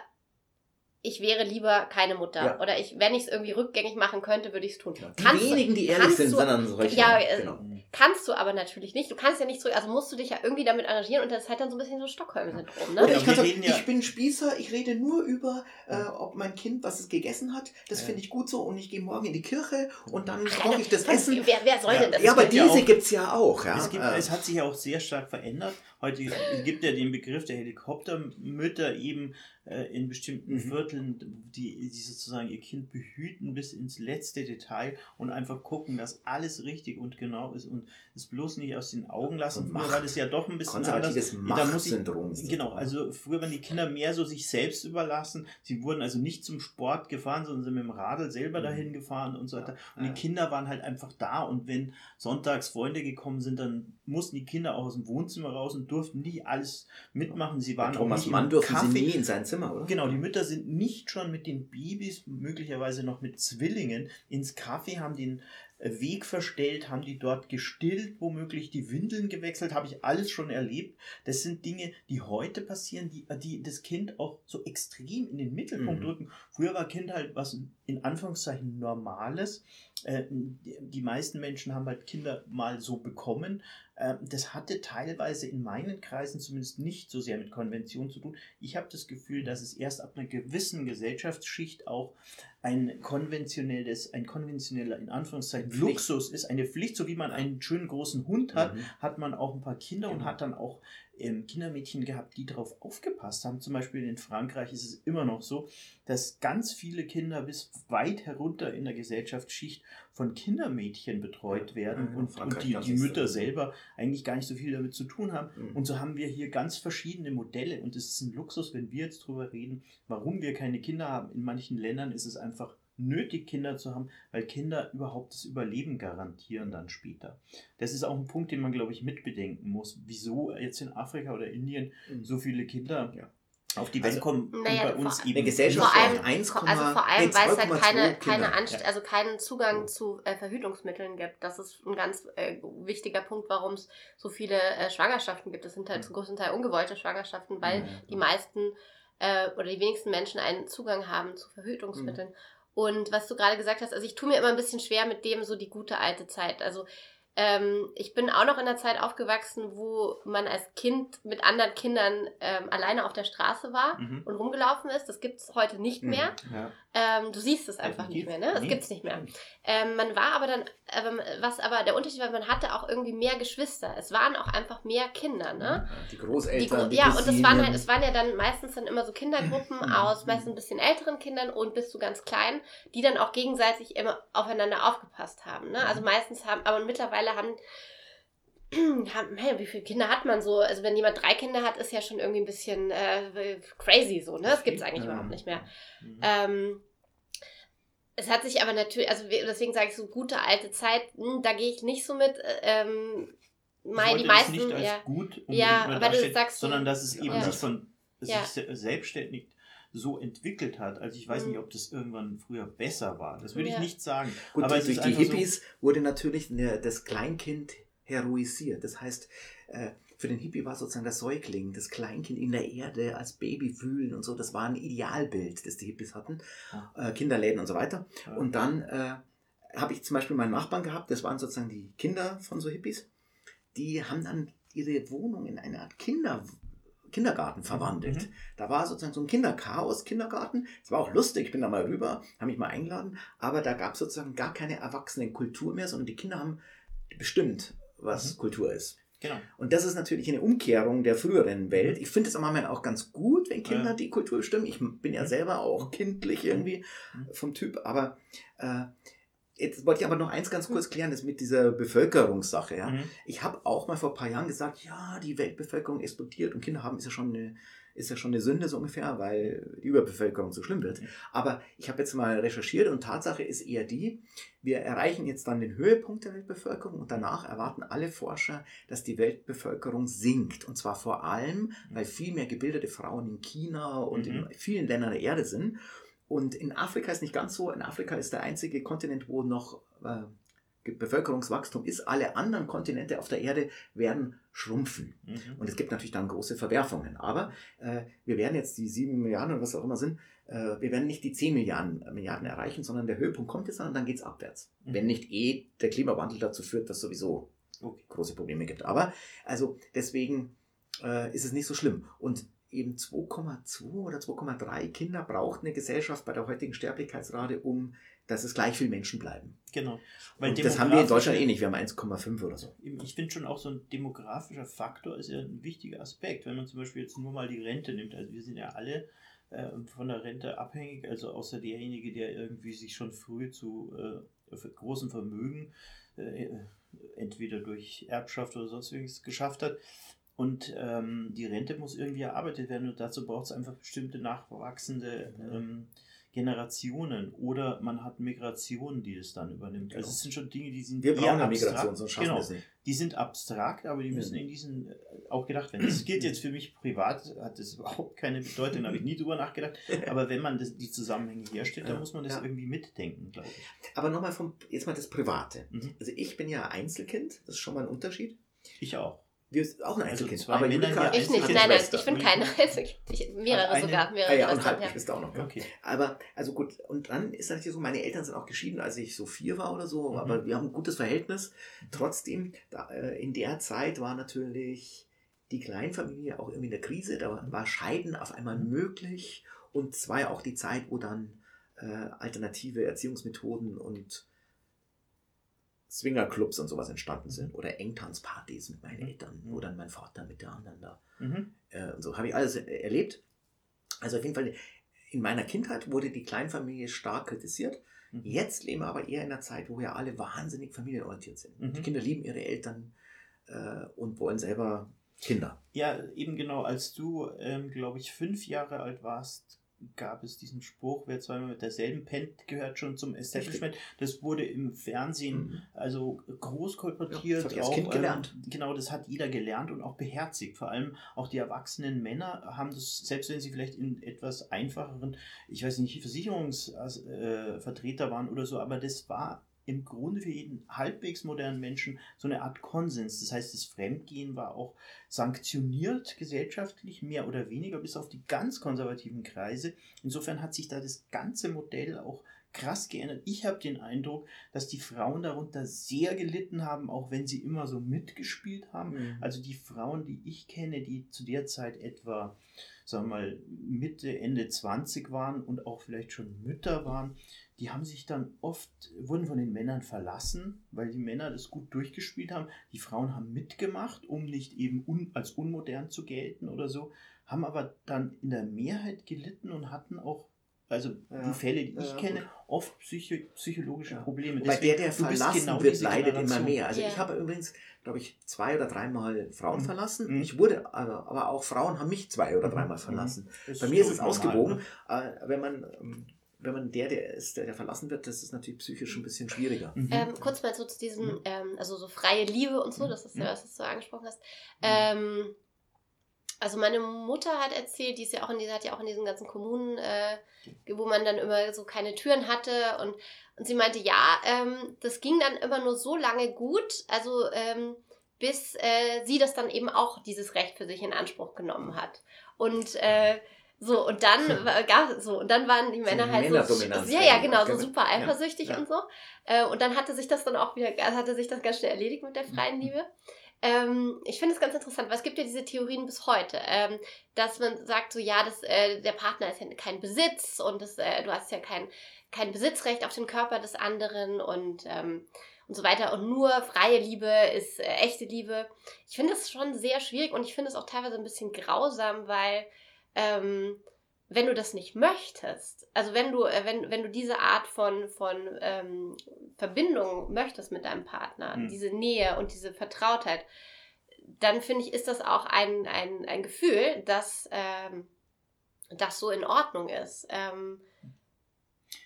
ich wäre lieber keine Mutter. Ja. Oder ich, wenn ich es irgendwie rückgängig machen könnte, würde ich es tun. Genau. Die Kannst du- wenigen, die ehrlich kannst sind, du- sondern solche. Ja, äh, genau. Kannst du aber natürlich nicht. Du kannst ja nicht zurück, also musst du dich ja irgendwie damit engagieren und das ist halt dann so ein bisschen so Stockholm-Syndrom, ne? Oder Ja, ich sagen, ja- ich bin Spießer, ich rede nur über, äh, ob mein Kind was es gegessen hat. Das Ja. finde ich gut so und ich gehe morgen in die Kirche und dann koche ich das Wer, Essen. wer, wer soll Ja. denn das? Ja, aber gibt ja diese gibt es ja auch. Ja? Es, gibt, Äh, es hat sich ja auch sehr stark verändert. Heute gibt ja den Begriff der Helikoptermütter eben äh, in bestimmten Mhm. Vierteln, die, die sozusagen ihr Kind behüten bis ins letzte Detail und einfach gucken, dass alles richtig und genau ist und es bloß nicht aus den Augen lassen. Und Früher Macht. war das ja doch ein bisschen anders. ich- Machtsyndrom. ist das Genau, doch. also früher waren die Kinder mehr so sich selbst überlassen. Sie wurden also nicht zum Sport gefahren, sondern sind mit dem Radl selber Mhm. dahin gefahren und so weiter. Und die Kinder waren halt einfach da. Und wenn sonntags Freunde gekommen sind, dann mussten die Kinder auch aus dem Wohnzimmer raus und durften nicht alles mitmachen. Sie Bei waren auch Thomas nicht Mann im durften Kaffee. sie nie in sein Zimmer, oder? Genau, die Mütter sind nicht schon mit den Babys, möglicherweise noch mit Zwillingen, ins Kaffee, haben den äh, Weg verstellt, haben die dort gestillt, womöglich die Windeln gewechselt, habe ich alles schon erlebt. Das sind Dinge, die heute passieren, die, die das Kind auch so extrem in den Mittelpunkt Mhm. drücken. Früher war Kind halt was in Anführungszeichen Normales. Äh, die, meisten Menschen haben halt Kinder mal so bekommen. Äh, das hatte teilweise in meinen Kreisen zumindest nicht so sehr mit Konvention zu tun. Ich habe das Gefühl, dass es erst ab einer gewissen Gesellschaftsschicht auch ein konventionelles, ein konventioneller, in Anführungszeichen, Pflicht. Luxus ist, eine Pflicht, so wie man einen schönen großen Hund hat, Mhm. hat man auch ein paar Kinder und Genau. hat dann auch ähm, Kindermädchen gehabt, die darauf aufgepasst haben. Zum Beispiel in Frankreich ist es immer noch so, dass ganz viele Kinder bis weit herunter in der Gesellschaftsschicht von Kindermädchen betreut werden ja, und, und die, die Mütter so. selber eigentlich gar nicht so viel damit zu tun haben. Mhm. Und so haben wir hier ganz verschiedene Modelle und es ist ein Luxus, wenn wir jetzt drüber reden, warum wir keine Kinder haben. In manchen Ländern ist es einfach nötig, Kinder zu haben, weil Kinder überhaupt das Überleben garantieren dann später. Das ist auch ein Punkt, den man, glaube ich, mitbedenken muss. Wieso jetzt in Afrika oder Indien Mhm. so viele Kinder Ja. auf die Welt Also, kommen naja, und bei uns vor- eben Eine Gesellschaft Vor allem, 1, also vor allem, weil es halt 2,2 keine, keine Anst Ja. also keinen Zugang So. zu äh, Verhütungsmitteln gibt. Das ist ein ganz äh, wichtiger Punkt, warum es so viele äh, Schwangerschaften gibt. Das sind halt Mhm. zum größten Teil ungewollte Schwangerschaften, weil Ja, die meisten äh, oder die wenigsten Menschen einen Zugang haben zu Verhütungsmitteln. Und was du gerade gesagt hast, also ich tue mir immer ein bisschen schwer mit dem so die gute alte Zeit. Also ähm, ich bin auch noch in der Zeit aufgewachsen, wo man als Kind mit anderen Kindern ähm, alleine auf der Straße war Mhm. und rumgelaufen ist. Das gibt es heute nicht Mhm. mehr. Ja. Ähm, du siehst es einfach Definitiv. nicht mehr, ne? Das Nee. gibt's nicht mehr. Ähm, man war aber dann, ähm, was aber der Unterschied war, man hatte auch irgendwie mehr Geschwister. Es waren auch einfach mehr Kinder, ne? Die Die Großeltern, Gro die ja, und das waren halt, es waren ja dann meistens dann immer so Kindergruppen Mhm. aus meistens ein bisschen älteren Kindern und bis zu ganz kleinen, die dann auch gegenseitig immer aufeinander aufgepasst haben. Ne? Mhm. Also meistens haben, aber mittlerweile haben, haben hey, wie viele Kinder hat man so? Also wenn jemand drei Kinder hat, ist ja schon irgendwie ein bisschen äh, crazy so, ne? Das gibt's eigentlich Ja. überhaupt nicht mehr. Mhm. Ähm, es hat sich aber natürlich, also we- deswegen sage ich so gute alte Zeit, da gehe ich nicht so mit. äh, Ähm, Ich die meisten, nicht als ja, gut Ja, aber du sagst so- sondern dass es eben Ja. sich von sich se- selbstständig so entwickelt hat. Also ich weiß Mhm. nicht, ob das irgendwann früher besser war. Das würde Ja. ich nicht sagen. Gut, aber durch die einfach so- Hippies wurde natürlich ne, das Kleinkind heroisiert. Das heißt, äh, für den Hippie war sozusagen das Säugling, das Kleinkind in der Erde als Baby wühlen und so. Das war ein Idealbild, das die Hippies hatten. Äh, Kinderläden und so weiter. Ja. Und dann äh, habe ich zum Beispiel meinen Nachbarn gehabt, das waren sozusagen die Kinder von so Hippies. Die haben dann ihre Wohnung in eine Art Kinder, Kindergarten verwandelt. Mhm. Da war sozusagen so ein Kinderchaos, Kindergarten. Es war auch lustig, ich bin da mal rüber, habe mich mal eingeladen, aber da gab es sozusagen gar keine Erwachsenenkultur mehr, sondern die Kinder haben bestimmt, was Mhm. Kultur ist. Genau. Und das ist natürlich eine Umkehrung der früheren Welt. Ich finde es am Moment auch ganz gut, wenn Kinder Ja. die Kultur bestimmen. Ich bin ja Mhm. selber auch kindlich irgendwie Mhm. vom Typ, aber äh, jetzt wollte ich aber noch eins ganz kurz klären, das mit dieser Bevölkerungssache. Ja? Mhm. Ich habe auch mal vor ein paar Jahren gesagt, ja, die Weltbevölkerung explodiert und Kinder haben ist ja schon eine, ist ja schon eine Sünde so ungefähr, weil die Überbevölkerung so schlimm wird. Mhm. Aber ich habe jetzt mal recherchiert und Tatsache ist eher die, wir erreichen jetzt dann den Höhepunkt der Weltbevölkerung und danach erwarten alle Forscher, dass die Weltbevölkerung sinkt. Und zwar vor allem, weil viel mehr gebildete Frauen in China und in Mhm. vielen Ländern der Erde sind. Und in Afrika ist nicht ganz so. In Afrika ist der einzige Kontinent, wo noch äh, Bevölkerungswachstum ist. Alle anderen Kontinente auf der Erde werden schrumpfen. Mhm. Und es gibt natürlich dann große Verwerfungen. Aber äh, wir werden jetzt die sieben Milliarden oder was auch immer sind, äh, wir werden nicht die 10 Milliarden, Milliarden erreichen, sondern der Höhepunkt kommt jetzt und dann geht es abwärts. Mhm. Wenn nicht eh der Klimawandel dazu führt, dass sowieso Okay. große Probleme gibt. Aber also deswegen äh, ist es nicht so schlimm. Und eben 2,2 oder 2,3 Kinder braucht eine Gesellschaft bei der heutigen Sterblichkeitsrate, um dass es gleich viel Menschen bleiben. Genau. Und das haben wir in Deutschland eh nicht. Wir haben 1,5 oder so. Ich finde schon auch so ein demografischer Faktor ist ja ein wichtiger Aspekt. Wenn man zum Beispiel jetzt nur mal die Rente nimmt, also wir sind ja alle äh, von der Rente abhängig, also außer derjenige, der irgendwie sich schon früh zu äh, für großem Vermögen äh, entweder durch Erbschaft oder sonst irgendwas geschafft hat. Und ähm, die Rente muss irgendwie erarbeitet werden und dazu braucht es einfach bestimmte nachwachsende ähm, Generationen oder man hat Migrationen, die es dann übernimmt. Also Genau. es sind schon Dinge, die sind Wir eher brauchen abstrakt. Migration, sonst schaffen genau. es nicht. Die sind abstrakt, aber die müssen Ja. in diesen äh, auch gedacht werden. Das gilt jetzt für mich privat, hat das überhaupt keine Bedeutung, da habe ich nie drüber nachgedacht. Aber wenn man das, die Zusammenhänge herstellt, dann muss man das Ja. irgendwie mitdenken, glaube ich. Aber nochmal vom, jetzt mal das Private. Mhm. Also ich bin ja Einzelkind, das ist schon mal ein Unterschied. Ich auch. Wir sind auch ein Also Einzelkind. zwei aber Männer, Julika die Ich nicht, nein, nein, ich bin keine. Also ich, ich, mehrere Eine- sogar, mehrere Ah ja, und halb ja. bist du auch noch. Ja. Okay. Aber, also gut, und dann ist natürlich so, meine Eltern sind auch geschieden, als ich so vier war oder so, Mhm. aber wir haben ein gutes Verhältnis. Trotzdem, da, äh, in der Zeit war natürlich die Kleinfamilie auch irgendwie in der Krise, da war- Scheiden auf einmal Mhm. möglich und es war ja auch die Zeit, wo dann äh, alternative Erziehungsmethoden und Swingerclubs und sowas entstanden sind oder Engtanzpartys mit meinen Mhm. Eltern, wo dann mein Vater mit der anderen da Mhm. äh, und so habe ich alles erlebt. Also auf jeden Fall, in meiner Kindheit wurde die Kleinfamilie stark kritisiert. Mhm. Jetzt leben wir aber eher in einer Zeit, wo ja alle wahnsinnig familienorientiert sind. Mhm. Die Kinder lieben ihre Eltern äh, und wollen selber Kinder. Ja, eben genau, als du, ähm, glaube ich, fünf Jahre alt warst, gab es diesen Spruch, wer zweimal mit derselben pennt, gehört schon zum Establishment. Das wurde im Fernsehen mhm. also groß kolportiert. Ja, das auch, Kind gelernt. Ähm, genau, das hat jeder gelernt und auch beherzigt. Vor allem auch die erwachsenen Männer haben das, selbst wenn sie vielleicht in etwas einfacheren, ich weiß nicht, Versicherungsvertreter äh, waren oder so, aber das war im Grunde für jeden halbwegs modernen Menschen so eine Art Konsens. Das heißt, das Fremdgehen war auch sanktioniert gesellschaftlich, mehr oder weniger, bis auf die ganz konservativen Kreise. Insofern hat sich da das ganze Modell auch krass geändert. Ich habe den Eindruck, dass die Frauen darunter sehr gelitten haben, auch wenn sie immer so mitgespielt haben. Mhm. Also die Frauen, die ich kenne, die zu der Zeit etwa, sagen wir mal, Mitte, Ende 20 waren und auch vielleicht schon Mütter waren, die haben sich dann oft, wurden von den Männern verlassen, weil die Männer das gut durchgespielt haben. Die Frauen haben mitgemacht, um nicht eben un, als unmodern zu gelten oder so, haben aber dann in der Mehrheit gelitten und hatten auch, also ja, die Fälle, die ich kenne, oft psycho, psychologische ja. Probleme. Bei der, der verlassen genau wird, leidet immer mehr. Also ich habe übrigens, glaube ich, zwei oder dreimal Frauen mhm. verlassen. Mhm. Ich wurde, aber, aber auch Frauen haben mich zwei oder mhm. dreimal verlassen. Mhm. Bei mir ist es ausgewogen, ne? Äh, wenn man ähm, wenn man der, der ist, der, der verlassen wird, das ist natürlich psychisch ein bisschen schwieriger. Mhm. Ähm, kurz mal so zu diesem, mhm. ähm, also so freie Liebe und so, mhm. das ist ja, was du so angesprochen hast. Mhm. Ähm, also meine Mutter hat erzählt, die ist ja auch in dieser, hat ja auch in diesen ganzen Kommunen, äh, wo man dann immer so keine Türen hatte und, und sie meinte, ja, ähm, das ging dann immer nur so lange gut, also ähm, bis äh, sie das dann eben auch dieses Recht für sich in Anspruch genommen hat. Und äh, so, und dann hm. gab so, und dann waren die Männer so halt so. Ja, ja, genau, so super eifersüchtig ja, und so. Äh, und dann hatte sich das dann auch wieder, also hatte sich das ganz schnell erledigt mit der mhm. freien Liebe. Ähm, ich finde es ganz interessant, weil es gibt ja diese Theorien bis heute, ähm, dass man sagt so, ja, das, äh, der Partner ist ja kein Besitz und das, äh, du hast ja kein, kein Besitzrecht auf den Körper des anderen und, ähm, und so weiter. Und nur freie Liebe ist äh, echte Liebe. Ich finde das schon sehr schwierig und ich finde es auch teilweise ein bisschen grausam, weil ähm, wenn du das nicht möchtest, also wenn du, äh, wenn, wenn du diese Art von, von ähm, Verbindung möchtest mit deinem Partner, mhm. diese Nähe und diese Vertrautheit, dann finde ich, ist das auch ein, ein, ein Gefühl, dass ähm, das so in Ordnung ist. Ähm,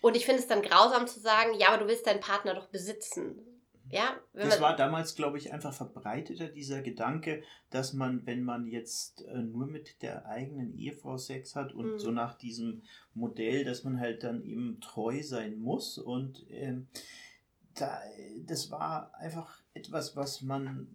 und ich finde es dann grausam zu sagen, ja, aber du willst deinen Partner doch besitzen. Ja, das war damals, glaube ich, einfach verbreiteter, dieser Gedanke, dass man, wenn man jetzt äh, nur mit der eigenen Ehefrau Sex hat und mhm. so nach diesem Modell, dass man halt dann eben treu sein muss. Und ähm, da, das war einfach etwas, was man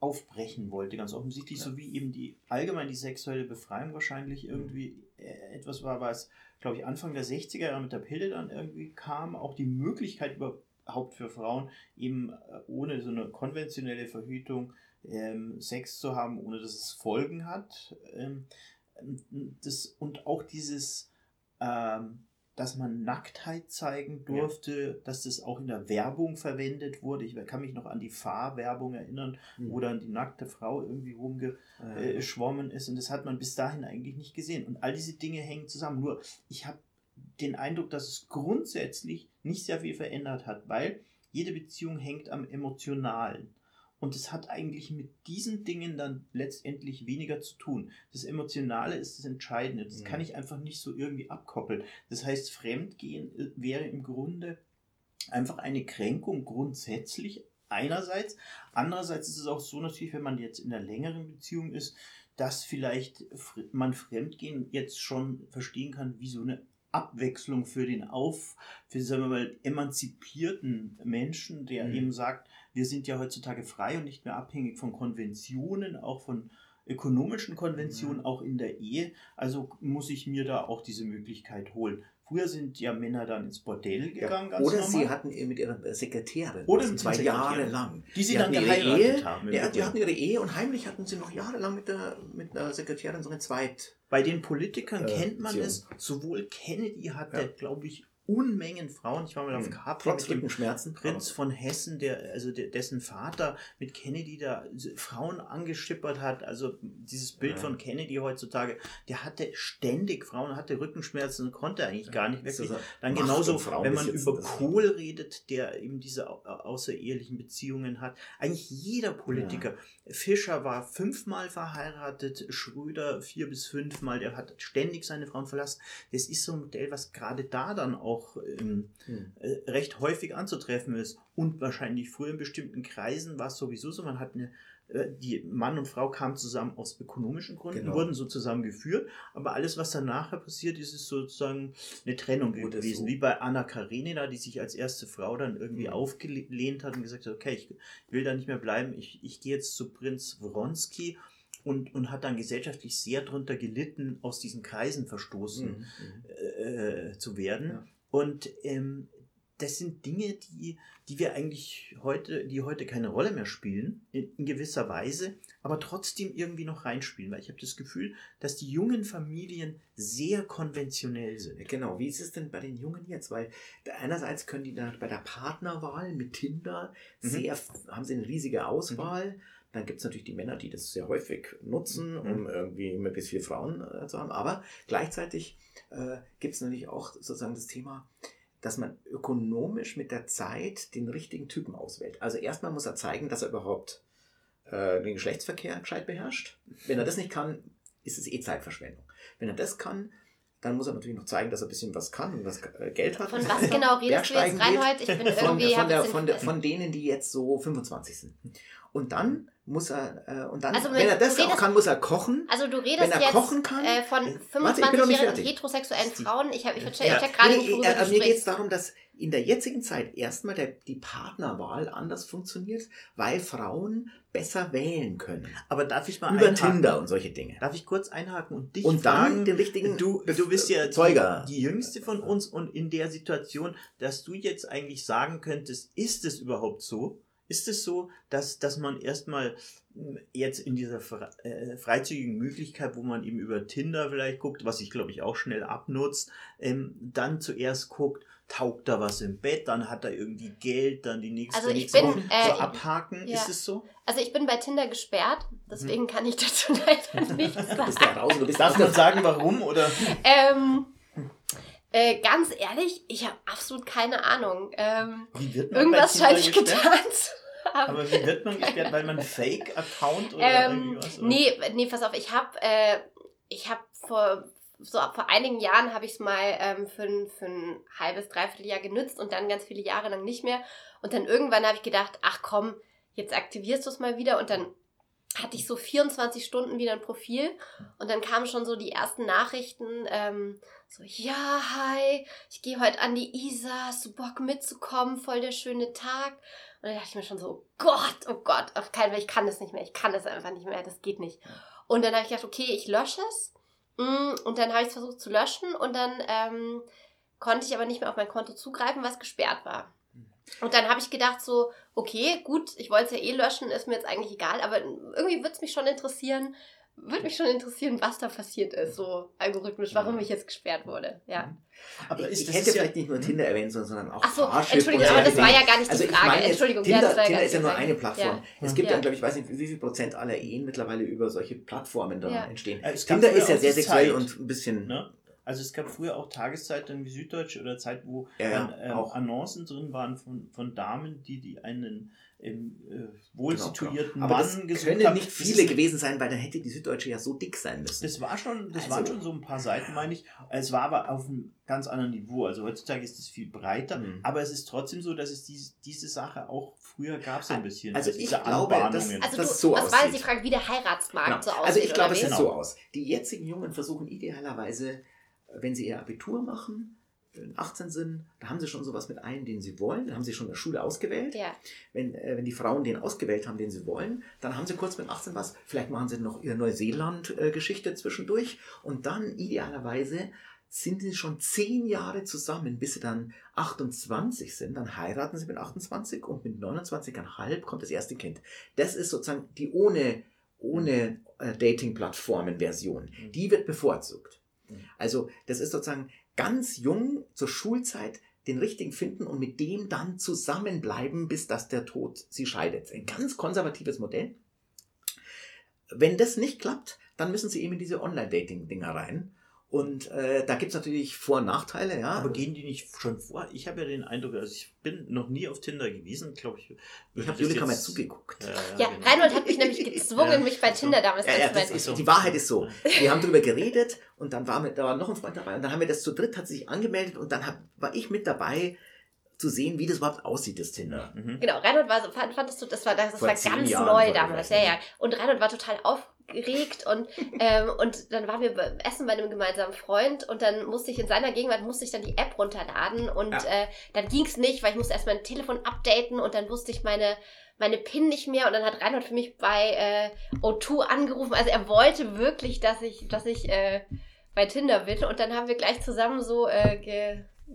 aufbrechen wollte, ganz offensichtlich, ja. so wie eben die allgemein die sexuelle Befreiung wahrscheinlich irgendwie äh, etwas war, was, glaube ich, Anfang der 60er Jahre mit der Pille dann irgendwie kam, auch die Möglichkeit über Haupt für Frauen, eben äh, ohne so eine konventionelle Verhütung ähm, Sex zu haben, ohne dass es Folgen hat. Ähm, das, und auch dieses, ähm, dass man Nacktheit zeigen durfte, ja. dass das auch in der Werbung verwendet wurde. Ich kann mich noch an die Fahrwerbung erinnern, mhm. wo dann die nackte Frau irgendwie rumgeschwommen äh, ist und das hat man bis dahin eigentlich nicht gesehen. Und all diese Dinge hängen zusammen. Nur, ich habe den Eindruck, dass es grundsätzlich nicht sehr viel verändert hat, weil jede Beziehung hängt am Emotionalen. Und es hat eigentlich mit diesen Dingen dann letztendlich weniger zu tun. Das Emotionale ist das Entscheidende. Das ja. kann ich einfach nicht so irgendwie abkoppeln. Das heißt, Fremdgehen äh, wäre im Grunde einfach eine Kränkung grundsätzlich einerseits. Andererseits ist es auch so natürlich, wenn man jetzt in einer längeren Beziehung ist, dass vielleicht man Fremdgehen jetzt schon verstehen kann wie so eine Abwechslung für den auf, für sagen wir mal, emanzipierten Menschen, der mhm. eben sagt, wir sind ja heutzutage frei und nicht mehr abhängig von Konventionen, auch von ökonomischen Konventionen, mhm. auch in der Ehe. Also muss ich mir da auch diese Möglichkeit holen. Früher sind ja Männer dann ins Bordell gegangen. Ja, oder sie hatten mit ihrer Sekretärin. Oder mit zwei Jahre lang. Die sie die dann geheiratet Ehe, haben. Ja, die hatten ihre Ehe und heimlich hatten sie noch jahrelang mit der, mit der Sekretärin so eine Zweit. Bei den Politikern äh, kennt man es. Sowohl Kennedy hatte, ja. glaube ich, Unmengen Frauen. Ich war mal auf Hm. Capri Trotz mit dem Rückenschmerzen. Prinz von Hessen, der, also der, dessen Vater mit Kennedy da Frauen angeschippert hat. Also dieses Bild Ja. von Kennedy heutzutage, der hatte ständig Frauen, hatte Rückenschmerzen und konnte eigentlich gar nicht wirklich. Dann Macht genauso, wenn man über Kohl redet, der eben diese au- außerehelichen Beziehungen hat. Eigentlich jeder Politiker. Fischer war fünfmal verheiratet, Schröder vier bis fünfmal, der hat ständig seine Frauen verlassen. Das ist so ein Modell, was gerade da dann auch ähm, Hm. äh, recht häufig anzutreffen ist. Und wahrscheinlich früher in bestimmten Kreisen war es sowieso so, man hat eine, äh, die Mann und Frau kamen zusammen aus ökonomischen Gründen, Genau. wurden so zusammengeführt, aber alles, was dann nachher passiert ist, ist sozusagen eine Trennung ist gewesen. so. Wie bei Anna Karenina, die sich als erste Frau dann irgendwie Mhm. aufgelehnt hat und gesagt hat, okay, ich will da nicht mehr bleiben, ich, ich gehe jetzt zu Prinz Wronski. Und, und hat dann gesellschaftlich sehr drunter gelitten, aus diesen Kreisen verstoßen Mhm. Mhm. äh, zu werden. Ja. Und ähm, das sind Dinge, die, die wir eigentlich heute, die heute keine Rolle mehr spielen, in, in gewisser Weise, aber trotzdem irgendwie noch reinspielen, weil ich habe das Gefühl, dass die jungen Familien sehr konventionell sind. Genau, wie ist es denn bei den Jungen jetzt? Weil einerseits können die da bei der Partnerwahl mit Tinder Mhm. sehr, haben sie eine riesige Auswahl. Dann gibt es natürlich die Männer, die das sehr häufig nutzen, um Mhm. irgendwie möglichst viele Frauen äh, zu haben. Aber gleichzeitig äh, gibt es natürlich auch sozusagen das Thema, dass man ökonomisch mit der Zeit den richtigen Typen auswählt. Also erstmal muss er zeigen, dass er überhaupt äh, den Geschlechtsverkehr gescheit beherrscht. Wenn er das nicht kann, ist es eh Zeitverschwendung. Wenn er das kann, dann muss er natürlich noch zeigen, dass er ein bisschen was kann und was äh, Geld hat. Von was genau redest du jetzt, Reinhold? Ich bin Von, irgendwie... von, hab der, von, der, von denen, die jetzt so 25 sind. Und dann muss er, äh, und dann, Also wenn er das auch redest- kann, muss er kochen. Also du redest Wenn er jetzt kochen kann- äh, von Warte, ich bin noch nicht 25-jährigen fertig. heterosexuellen Frauen. Ich, hab, ich, check, Ja. ich check gerade Nee, nicht, worüber äh, mir geht es darum, dass in der jetzigen Zeit erstmal der, die Partnerwahl anders funktioniert, weil Frauen besser wählen können. Aber darf ich mal Über einhaken? Tinder und solche Dinge. Darf ich kurz einhaken und dich Und dann fragen? den richtigen Du, du bist ja Zeuger. die jüngste von uns und in der Situation, dass du jetzt eigentlich sagen könntest, ist es überhaupt so? Ist es so, dass, dass man erstmal mh, jetzt in dieser äh, freizügigen Möglichkeit, wo man eben über Tinder vielleicht guckt, was sich glaube ich auch schnell abnutzt, ähm, dann zuerst guckt, taugt da was im Bett, dann hat er irgendwie Geld, dann die nächste, Also ich bin, Woche äh, so abhaken. ja. Ist es so? Also ich bin bei Tinder gesperrt, Mhm. deswegen kann ich dazu leider nichts Du sagen. bist da raus du bist Darf man sagen, warum? Oder? Ähm, äh, ganz ehrlich, ich habe absolut keine Ahnung. Ähm, Wie wird man irgendwas scheine ich getan zu haben. Aber wie wird man gesperrt? Weil man einen Fake-Account oder Ähm, irgendwie was? oder? nee, nee, pass auf, ich habe äh, ich habe vor so vor einigen Jahren habe ich es mal ähm, für, ein, für ein halbes, dreiviertel Jahr genützt und dann ganz viele Jahre lang nicht mehr. Und dann irgendwann habe ich gedacht, ach komm, jetzt aktivierst du es mal wieder und dann hatte ich so 24 Stunden wieder ein Profil und dann kamen schon so die ersten Nachrichten, ähm, so, ja, hi, ich gehe heute an die Isar, hast du Bock mitzukommen, voll der schöne Tag. Und dann dachte ich mir schon so, oh Gott, oh Gott, auf keinen Fall, ich kann das nicht mehr, ich kann das einfach nicht mehr, das geht nicht. Und dann habe ich gedacht, okay, ich lösche es. Mm, Und dann habe ich es versucht zu löschen und dann ähm, konnte ich aber nicht mehr auf mein Konto zugreifen, was gesperrt war. Und dann habe ich gedacht so, okay, gut, ich wollte es ja eh löschen, ist mir jetzt eigentlich egal, aber irgendwie würde es mich schon interessieren, würde mich schon interessieren, was da passiert ist, so algorithmisch, warum ich jetzt gesperrt wurde. Ja. Aber ich, ich das hätte ja- vielleicht nicht nur Tinder erwähnt, sondern auch Ach so, Parship Entschuldigung, aber das war ja gar nicht Also die Frage. meine Entschuldigung, ja, Tinder, das war Tinder ist ja nur eine Plattform. Ja. Es gibt Ja. ja, glaube ich, weiß nicht, wie viel Prozent aller Ehen mittlerweile über solche Plattformen dann Ja. entstehen. Äh, es gab Tinder ist ja auch sehr sexuell Zeit, und ein bisschen. Ne? Also es gab früher auch Tageszeitungen wie Süddeutsche oder Zeit, wo Ja, ja, dann, auch. Annoncen drin waren von, von Damen, die, die einen ähm, äh, wohl Genau, situierten genau. Mann das gesucht können haben. nicht viele gewesen sein, weil dann hätte die Süddeutsche ja so dick sein müssen. Das war schon, das Also- waren schon so ein paar Seiten, meine ich. Es war aber auf einem ganz anderen Niveau. Also heutzutage ist es viel breiter, Mhm. aber es ist trotzdem so, dass es diese, diese Sache auch früher gab so ein bisschen. Also diese ich glaube, das- Anbahnungen. Also das du, so das war jetzt aussieht. die Frage, wie der Heiratsmarkt Genau. so aussieht. Also ich glaube, es sieht wie? so aus. Die jetzigen Jungen versuchen idealerweise, wenn sie ihr Abitur machen, 18 sind, da haben sie schon sowas mit einem, den sie wollen, dann haben sie schon in der Schule ausgewählt. Ja. Wenn, äh, wenn die Frauen den ausgewählt haben, den sie wollen, dann haben sie kurz mit 18 was, vielleicht machen sie noch ihre Neuseeland-Geschichte zwischendurch und dann idealerweise sind sie schon zehn Jahre zusammen, bis sie dann 28 sind. Dann heiraten sie mit 28 und mit 29,5 kommt das erste Kind. Das ist sozusagen die ohne, ohne äh, Dating-Plattformen-Version. Die wird bevorzugt. Mhm. Also das ist sozusagen ganz jung zur Schulzeit den richtigen finden und mit dem dann zusammenbleiben, bis dass der Tod sie scheidet. Ein ganz konservatives Modell. Wenn das nicht klappt, dann müssen sie eben in diese Online-Dating-Dinger rein. Und äh, da gibt's natürlich Vor- und Nachteile, ja. Aber gehen die nicht schon vor? Ich habe ja den Eindruck, also ich bin noch nie auf Tinder gewesen, glaube ich. ich habe Julika mal zugeguckt. Ja, Ja, genau. Reinhold hat mich nämlich gezwungen, Ja. mich bei Tinder damals Ja, ja, das anzumelden. ist, die Wahrheit ist so. Wir haben darüber geredet und dann war mit, da war noch ein Freund dabei und dann haben wir das zu dritt, hat sich angemeldet und dann hab, war ich mit dabei zu sehen, wie das überhaupt aussieht, das Tinder. Mhm. Genau, Reinhold war so, fand, fandest du, das war, das Vor war ganz Jahren, neu damals, ja, ja. Und Reinhold war total aufgeregt und, ähm, und dann waren wir beim Essen bei einem gemeinsamen Freund und dann musste ich in seiner Gegenwart, musste ich dann die App runterladen und Ja. äh, dann ging's nicht, weil ich musste erst mein Telefon updaten und dann wusste ich meine, meine PIN nicht mehr und dann hat Reinhold für mich bei äh, O2 angerufen. Also er wollte wirklich, dass ich, dass ich äh, bei Tinder bin und dann haben wir gleich zusammen so äh,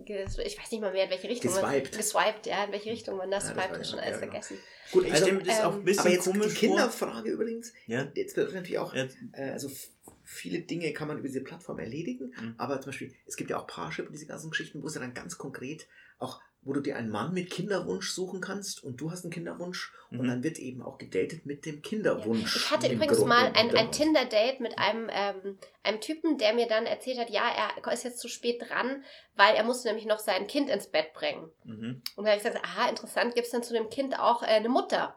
ich weiß nicht mal mehr, in welche Richtung Geswiped. man geswiped, ja, in welche Richtung man das Ja, das swiped, ja- schon alles ja, genau. vergessen. Gut, Ich also, stelle mir das auch ähm, ein bisschen aber jetzt die komisch vor. Kinderfrage übrigens, Ja, jetzt wird natürlich auch, ja, äh, also viele Dinge kann man über diese Plattform erledigen, Mhm. aber zum Beispiel, es gibt ja auch Parship und diese ganzen Geschichten, wo es ja dann ganz konkret auch, wo du dir einen Mann mit Kinderwunsch suchen kannst und du hast einen Kinderwunsch und Mhm. dann wird eben auch gedatet mit dem Kinderwunsch. Ich hatte übrigens Grund- mal ein, ein. Tinder-Date mit einem, ähm, einem Typen, der mir dann erzählt hat, ja, er ist jetzt zu spät dran, weil er musste nämlich noch sein Kind ins Bett bringen. mhm. Und da habe ich gesagt, aha, interessant, gibt es denn zu dem Kind auch äh, eine Mutter?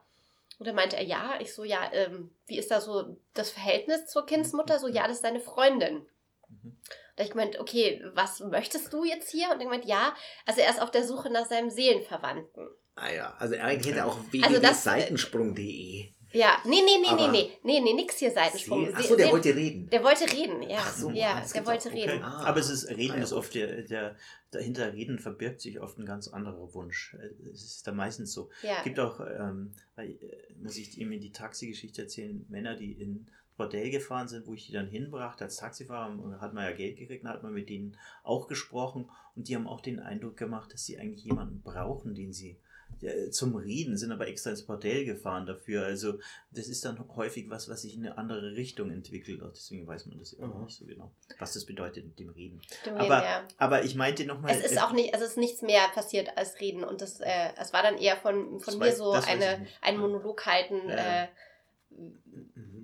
Und dann meinte er, ja. Ich so, ja, ähm, wie ist da so das Verhältnis zur Kindsmutter? So, ja, das ist deine Freundin. Mhm. Da ich gemeint, okay, was möchtest du jetzt hier? Und er gemeint, ja, also er ist auf der Suche nach seinem Seelenverwandten. Ah ja, also eigentlich hätte er auch Also das- www.seitensprung.de. Ja, nee, nee, nee, nee, Aber- nee, nee, nee, nix hier Seitensprung. Se- Achso, der Seel- wollte reden. der wollte reden, ja. Ach so, ja, der wollte auch. Okay. reden. Ah. Aber es ist, Reden Ah, ja, ist oft der, der, dahinter Reden verbirgt sich oft ein ganz anderer Wunsch. Es ist da meistens so. Ja. Es gibt auch, ähm, äh, muss ich eben die Taxigeschichte erzählen, Männer, die in Bordell gefahren sind, wo ich die dann hinbrachte als Taxifahrer und da hat man ja Geld gekriegt, dann hat man mit denen auch gesprochen und die haben auch den Eindruck gemacht, dass sie eigentlich jemanden brauchen, den sie äh, zum Reden, sind aber extra ins Bordell gefahren dafür. Also das ist dann häufig was, was sich in eine andere Richtung entwickelt. Auch deswegen weiß man das immer Mhm. nicht so genau, was das bedeutet mit dem Reden. Dem aber- Reden, ja. Aber ich meinte nochmal. Es ist auch nicht, also es ist nichts mehr passiert als Reden und das, äh, es war dann eher von, von mir weiß- so eine, nicht. ein Monolog halten, Ja. äh,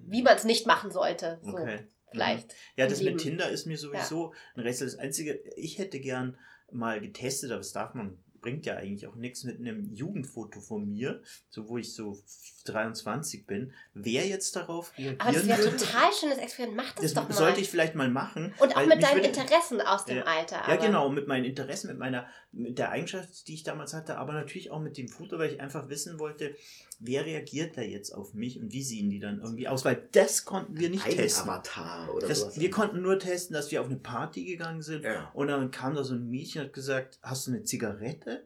wie man es nicht machen sollte. So, Okay. vielleicht. Ja, das mit Tinder ist mir sowieso ein Rätsel. Das Einzige, ich hätte gern mal getestet, aber das darf man, bringt ja eigentlich auch nichts mit einem Jugendfoto von mir, so wo ich so 23 bin, wer jetzt darauf reagieren Aber das wäre würde. total schönes Experiment. Mach das, Das doch mal. sollte ich vielleicht mal machen. und auch mit deinen würde- Interessen aus dem Ja. Alter. Ja, aber- genau, mit meinen Interessen, mit meiner, mit der Eigenschaft, die ich damals hatte, aber natürlich auch mit dem Foto, weil ich einfach wissen wollte, wer reagiert da jetzt auf mich und wie sehen die dann irgendwie aus, weil das konnten wir nicht testen. Avatar oder Das, sowas. wir konnten nur testen, dass wir auf eine Party gegangen sind Ja. und dann kam da so ein Mädchen und hat gesagt, hast du eine Zigarette?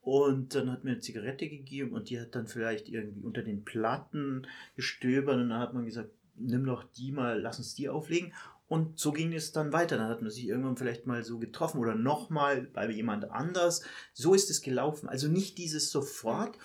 Und dann hat mir eine Zigarette gegeben und die hat dann vielleicht irgendwie unter den Platten gestöbert und dann hat man gesagt, nimm doch die mal, lass uns die auflegen. Und so ging es dann weiter. Dann hat man sich irgendwann vielleicht mal so getroffen oder nochmal bei jemand anders. So ist es gelaufen. Also nicht dieses sofort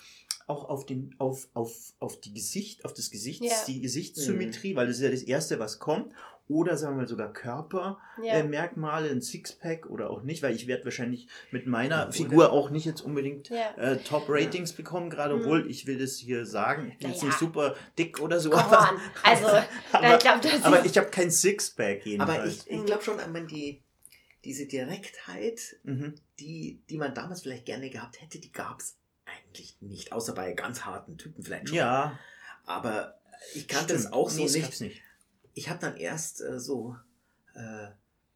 auch auf den auf auf auf die Gesicht auf das Gesicht Ja. die Gesichtssymmetrie, weil das ist ja das erste, was kommt. Oder sagen wir mal sogar Körper ja. äh, ein Sixpack oder auch nicht, weil ich werde wahrscheinlich mit meiner Ja, Figur auch nicht jetzt unbedingt ja. äh, Top-Ratings bekommen, gerade Mhm. obwohl ich will das hier sagen, ich bin jetzt nicht super dick oder so, aber. Also, aber, ich glaube, aber ich habe kein Sixpack jedenfalls. Aber ich, ich glaube schon, wenn man die, diese Direktheit, mhm. die, die man damals vielleicht gerne gehabt hätte, die gab es eigentlich nicht. Außer bei ganz harten Typen vielleicht schon. Ja, Aber ich kannte stimmt. es auch so Nee, nicht. nicht. Ich habe dann erst äh, so äh,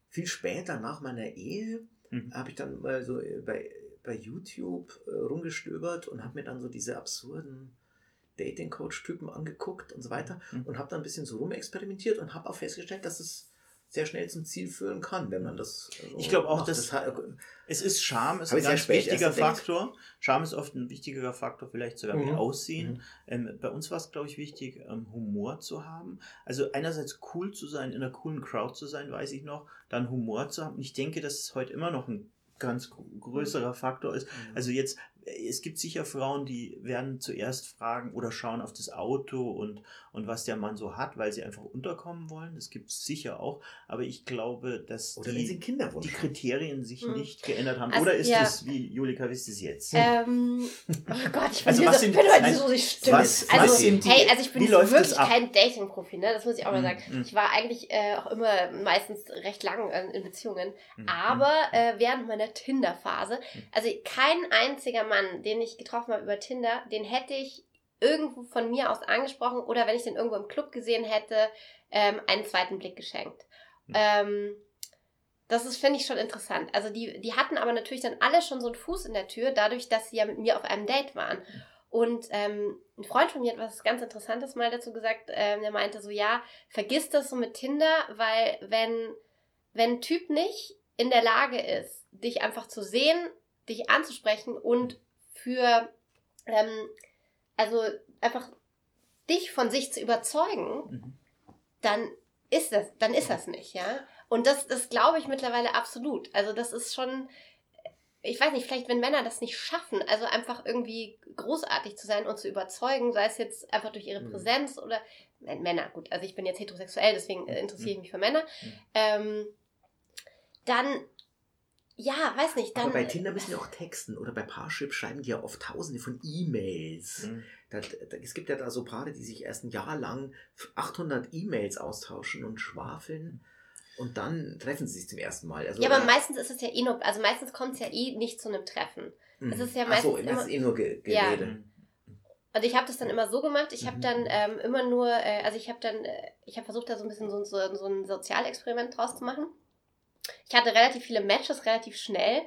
viel später nach meiner Ehe, Mhm. habe ich dann mal so äh, bei, bei YouTube äh, rumgestöbert und habe mir dann so diese absurden Dating-Coach-Typen angeguckt und so weiter Mhm. und habe dann ein bisschen so rumexperimentiert und habe auch festgestellt, dass es sehr schnell zum Ziel führen kann, wenn man das. so Ich glaube auch, dass- hat- Es ist Charme, ist ein ganz wichtiger. Faktor. Charme ist oft ein wichtiger Faktor, vielleicht sogar wie Mhm. Aussehen. Mhm. Ähm, bei uns war es, glaube ich, wichtig, ähm, Humor zu haben. Also einerseits cool zu sein, in einer coolen Crowd zu sein, weiß ich noch, dann Humor zu haben. Und ich denke, dass es heute immer noch ein ganz gr- größerer Faktor ist. Also jetzt, es gibt sicher Frauen, die werden zuerst fragen oder schauen auf das Auto und, und was der Mann so hat, weil sie einfach unterkommen wollen. Das gibt es sicher auch. Aber ich glaube, dass Oder die, die. Kriterien sich Hm. nicht geändert haben. Also, oder ist ja. es, wie Julika wisst es jetzt? Ähm, oh Gott, ich bin, Also also, was so, sind- bin heute nein, so die Stimme. was- also, was sind die- hey, also ich bin wirklich kein Dating-Profi, ne? Das muss ich auch mal Mhm, sagen. mhm. Ich war eigentlich äh, auch immer meistens recht lang äh, in Beziehungen. Mhm. Aber äh, während meiner Tinder-Phase, also kein einziger Mann, den ich getroffen habe über Tinder, den hätte ich irgendwo von mir aus angesprochen oder wenn ich den irgendwo im Club gesehen hätte, ähm, einen zweiten Blick geschenkt. Mhm. Ähm, das ist, finde ich, schon interessant. Also die, die hatten aber natürlich dann alle schon so einen Fuß in der Tür, dadurch, dass sie ja mit mir auf einem Date waren. Und ähm, ein Freund von mir hat was ganz Interessantes mal dazu gesagt. Ähm, der meinte so, ja, vergiss das so mit Tinder, weil wenn, wenn ein Typ nicht in der Lage ist, dich einfach zu sehen, dich anzusprechen und für, ähm, also einfach dich von sich zu überzeugen, Mhm. dann ist das, dann ist das nicht, ja. Und das, das glaube ich mittlerweile absolut. Also das ist schon, ich weiß nicht, vielleicht wenn Männer das nicht schaffen, also einfach irgendwie großartig zu sein und zu überzeugen, sei es jetzt einfach durch ihre Mhm. Präsenz oder nein, Männer, gut, also ich bin jetzt heterosexuell, deswegen äh, interessiere ich mich für Männer, Mhm. ähm, dann, ja, weiß nicht, dann. Aber bei Tinder müssen die auch texten oder bei Parship schreiben die ja oft tausende von E-Mails. Mhm. Da, da, es gibt ja da so Paare, die sich erst ein Jahr lang 800 E-Mails austauschen und schwafeln und dann treffen sie sich zum ersten Mal. Also, ja, aber meistens ist es ja eh nur, also meistens kommt es ja eh nicht zu einem Treffen. Mhm. es ist ja Ach so, meistens das ist eh nur Ge Ja. Gerede. Mhm. Und ich habe das dann immer so gemacht, ich habe Mhm. dann ähm, immer nur, äh, also ich habe dann, äh, ich habe versucht, da so ein bisschen so, so, so ein Sozialexperiment draus zu machen. Ich hatte relativ viele Matches, relativ schnell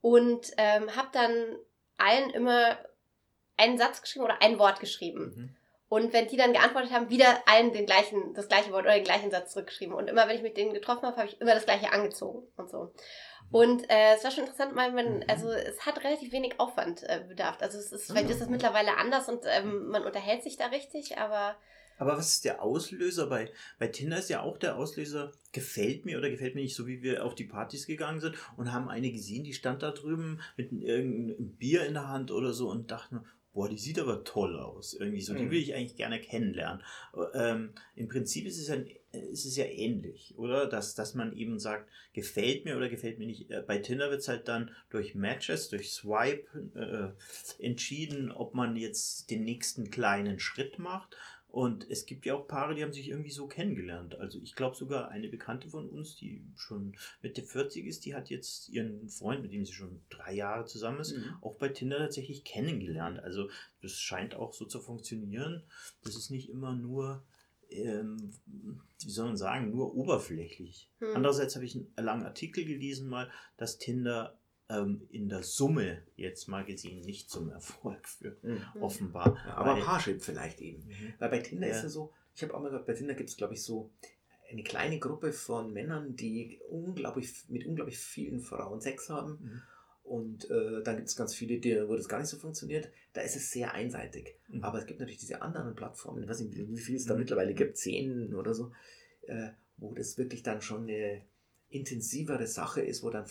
und ähm, habe dann allen immer einen Satz geschrieben oder ein Wort geschrieben. Mhm. Und wenn die dann geantwortet haben, wieder allen den gleichen, das gleiche Wort oder den gleichen Satz zurückgeschrieben. Und immer, wenn ich mit denen getroffen habe, habe ich immer das gleiche angezogen und so. Und äh, es war schon interessant, weil man, Mhm. also es hat relativ wenig Aufwand äh, bedarf. Also es ist, vielleicht Ah. ist das mittlerweile anders und ähm, man unterhält sich da richtig, aber Aber was ist der Auslöser bei, bei Tinder ist ja auch der Auslöser, gefällt mir oder gefällt mir nicht, so wie wir auf die Partys gegangen sind und haben eine gesehen, die stand da drüben mit irgendeinem Bier in der Hand oder so und dachten, boah, die sieht aber toll aus. Irgendwie so, die Mhm. will ich eigentlich gerne kennenlernen. Ähm, Im Prinzip ist es, ja, ist es ja ähnlich, oder? Dass, dass man eben sagt, gefällt mir oder gefällt mir nicht. Äh, Bei Tinder wird es halt dann durch Matches, durch Swipe äh, entschieden, ob man jetzt den nächsten kleinen Schritt macht. Und es gibt ja auch Paare, die haben sich irgendwie so kennengelernt. Also ich glaube sogar eine Bekannte von uns, die schon Mitte 40 ist, die hat jetzt ihren Freund, mit dem sie schon drei Jahre zusammen ist, Mhm. auch bei Tinder tatsächlich kennengelernt. Also das scheint auch so zu funktionieren. Das ist nicht immer nur, ähm, wie soll man sagen, nur oberflächlich. Hm. Andererseits habe ich einen langen Artikel gelesen mal, dass Tinder ähm, in der Summe jetzt mal gesehen nicht zum Erfolg führt. Mhm. Hm. Offenbar. Ja, aber Weil- Parship vielleicht eben. Mhm. Weil bei Tinder Ja. ist ja so, ich habe auch mal gehört, bei Tinder gibt es, glaube ich, so eine kleine Gruppe von Männern, die unglaublich mit unglaublich vielen Frauen Sex haben. Mhm. Und äh, dann gibt es ganz viele, die, wo das gar nicht so funktioniert. Da ist es sehr einseitig. Mhm. Aber es gibt natürlich diese anderen Plattformen, ich weiß nicht, wie wie viel es da Mhm. mittlerweile gibt, zehn oder so, äh, wo das wirklich dann schon eine intensivere Sache ist, wo dann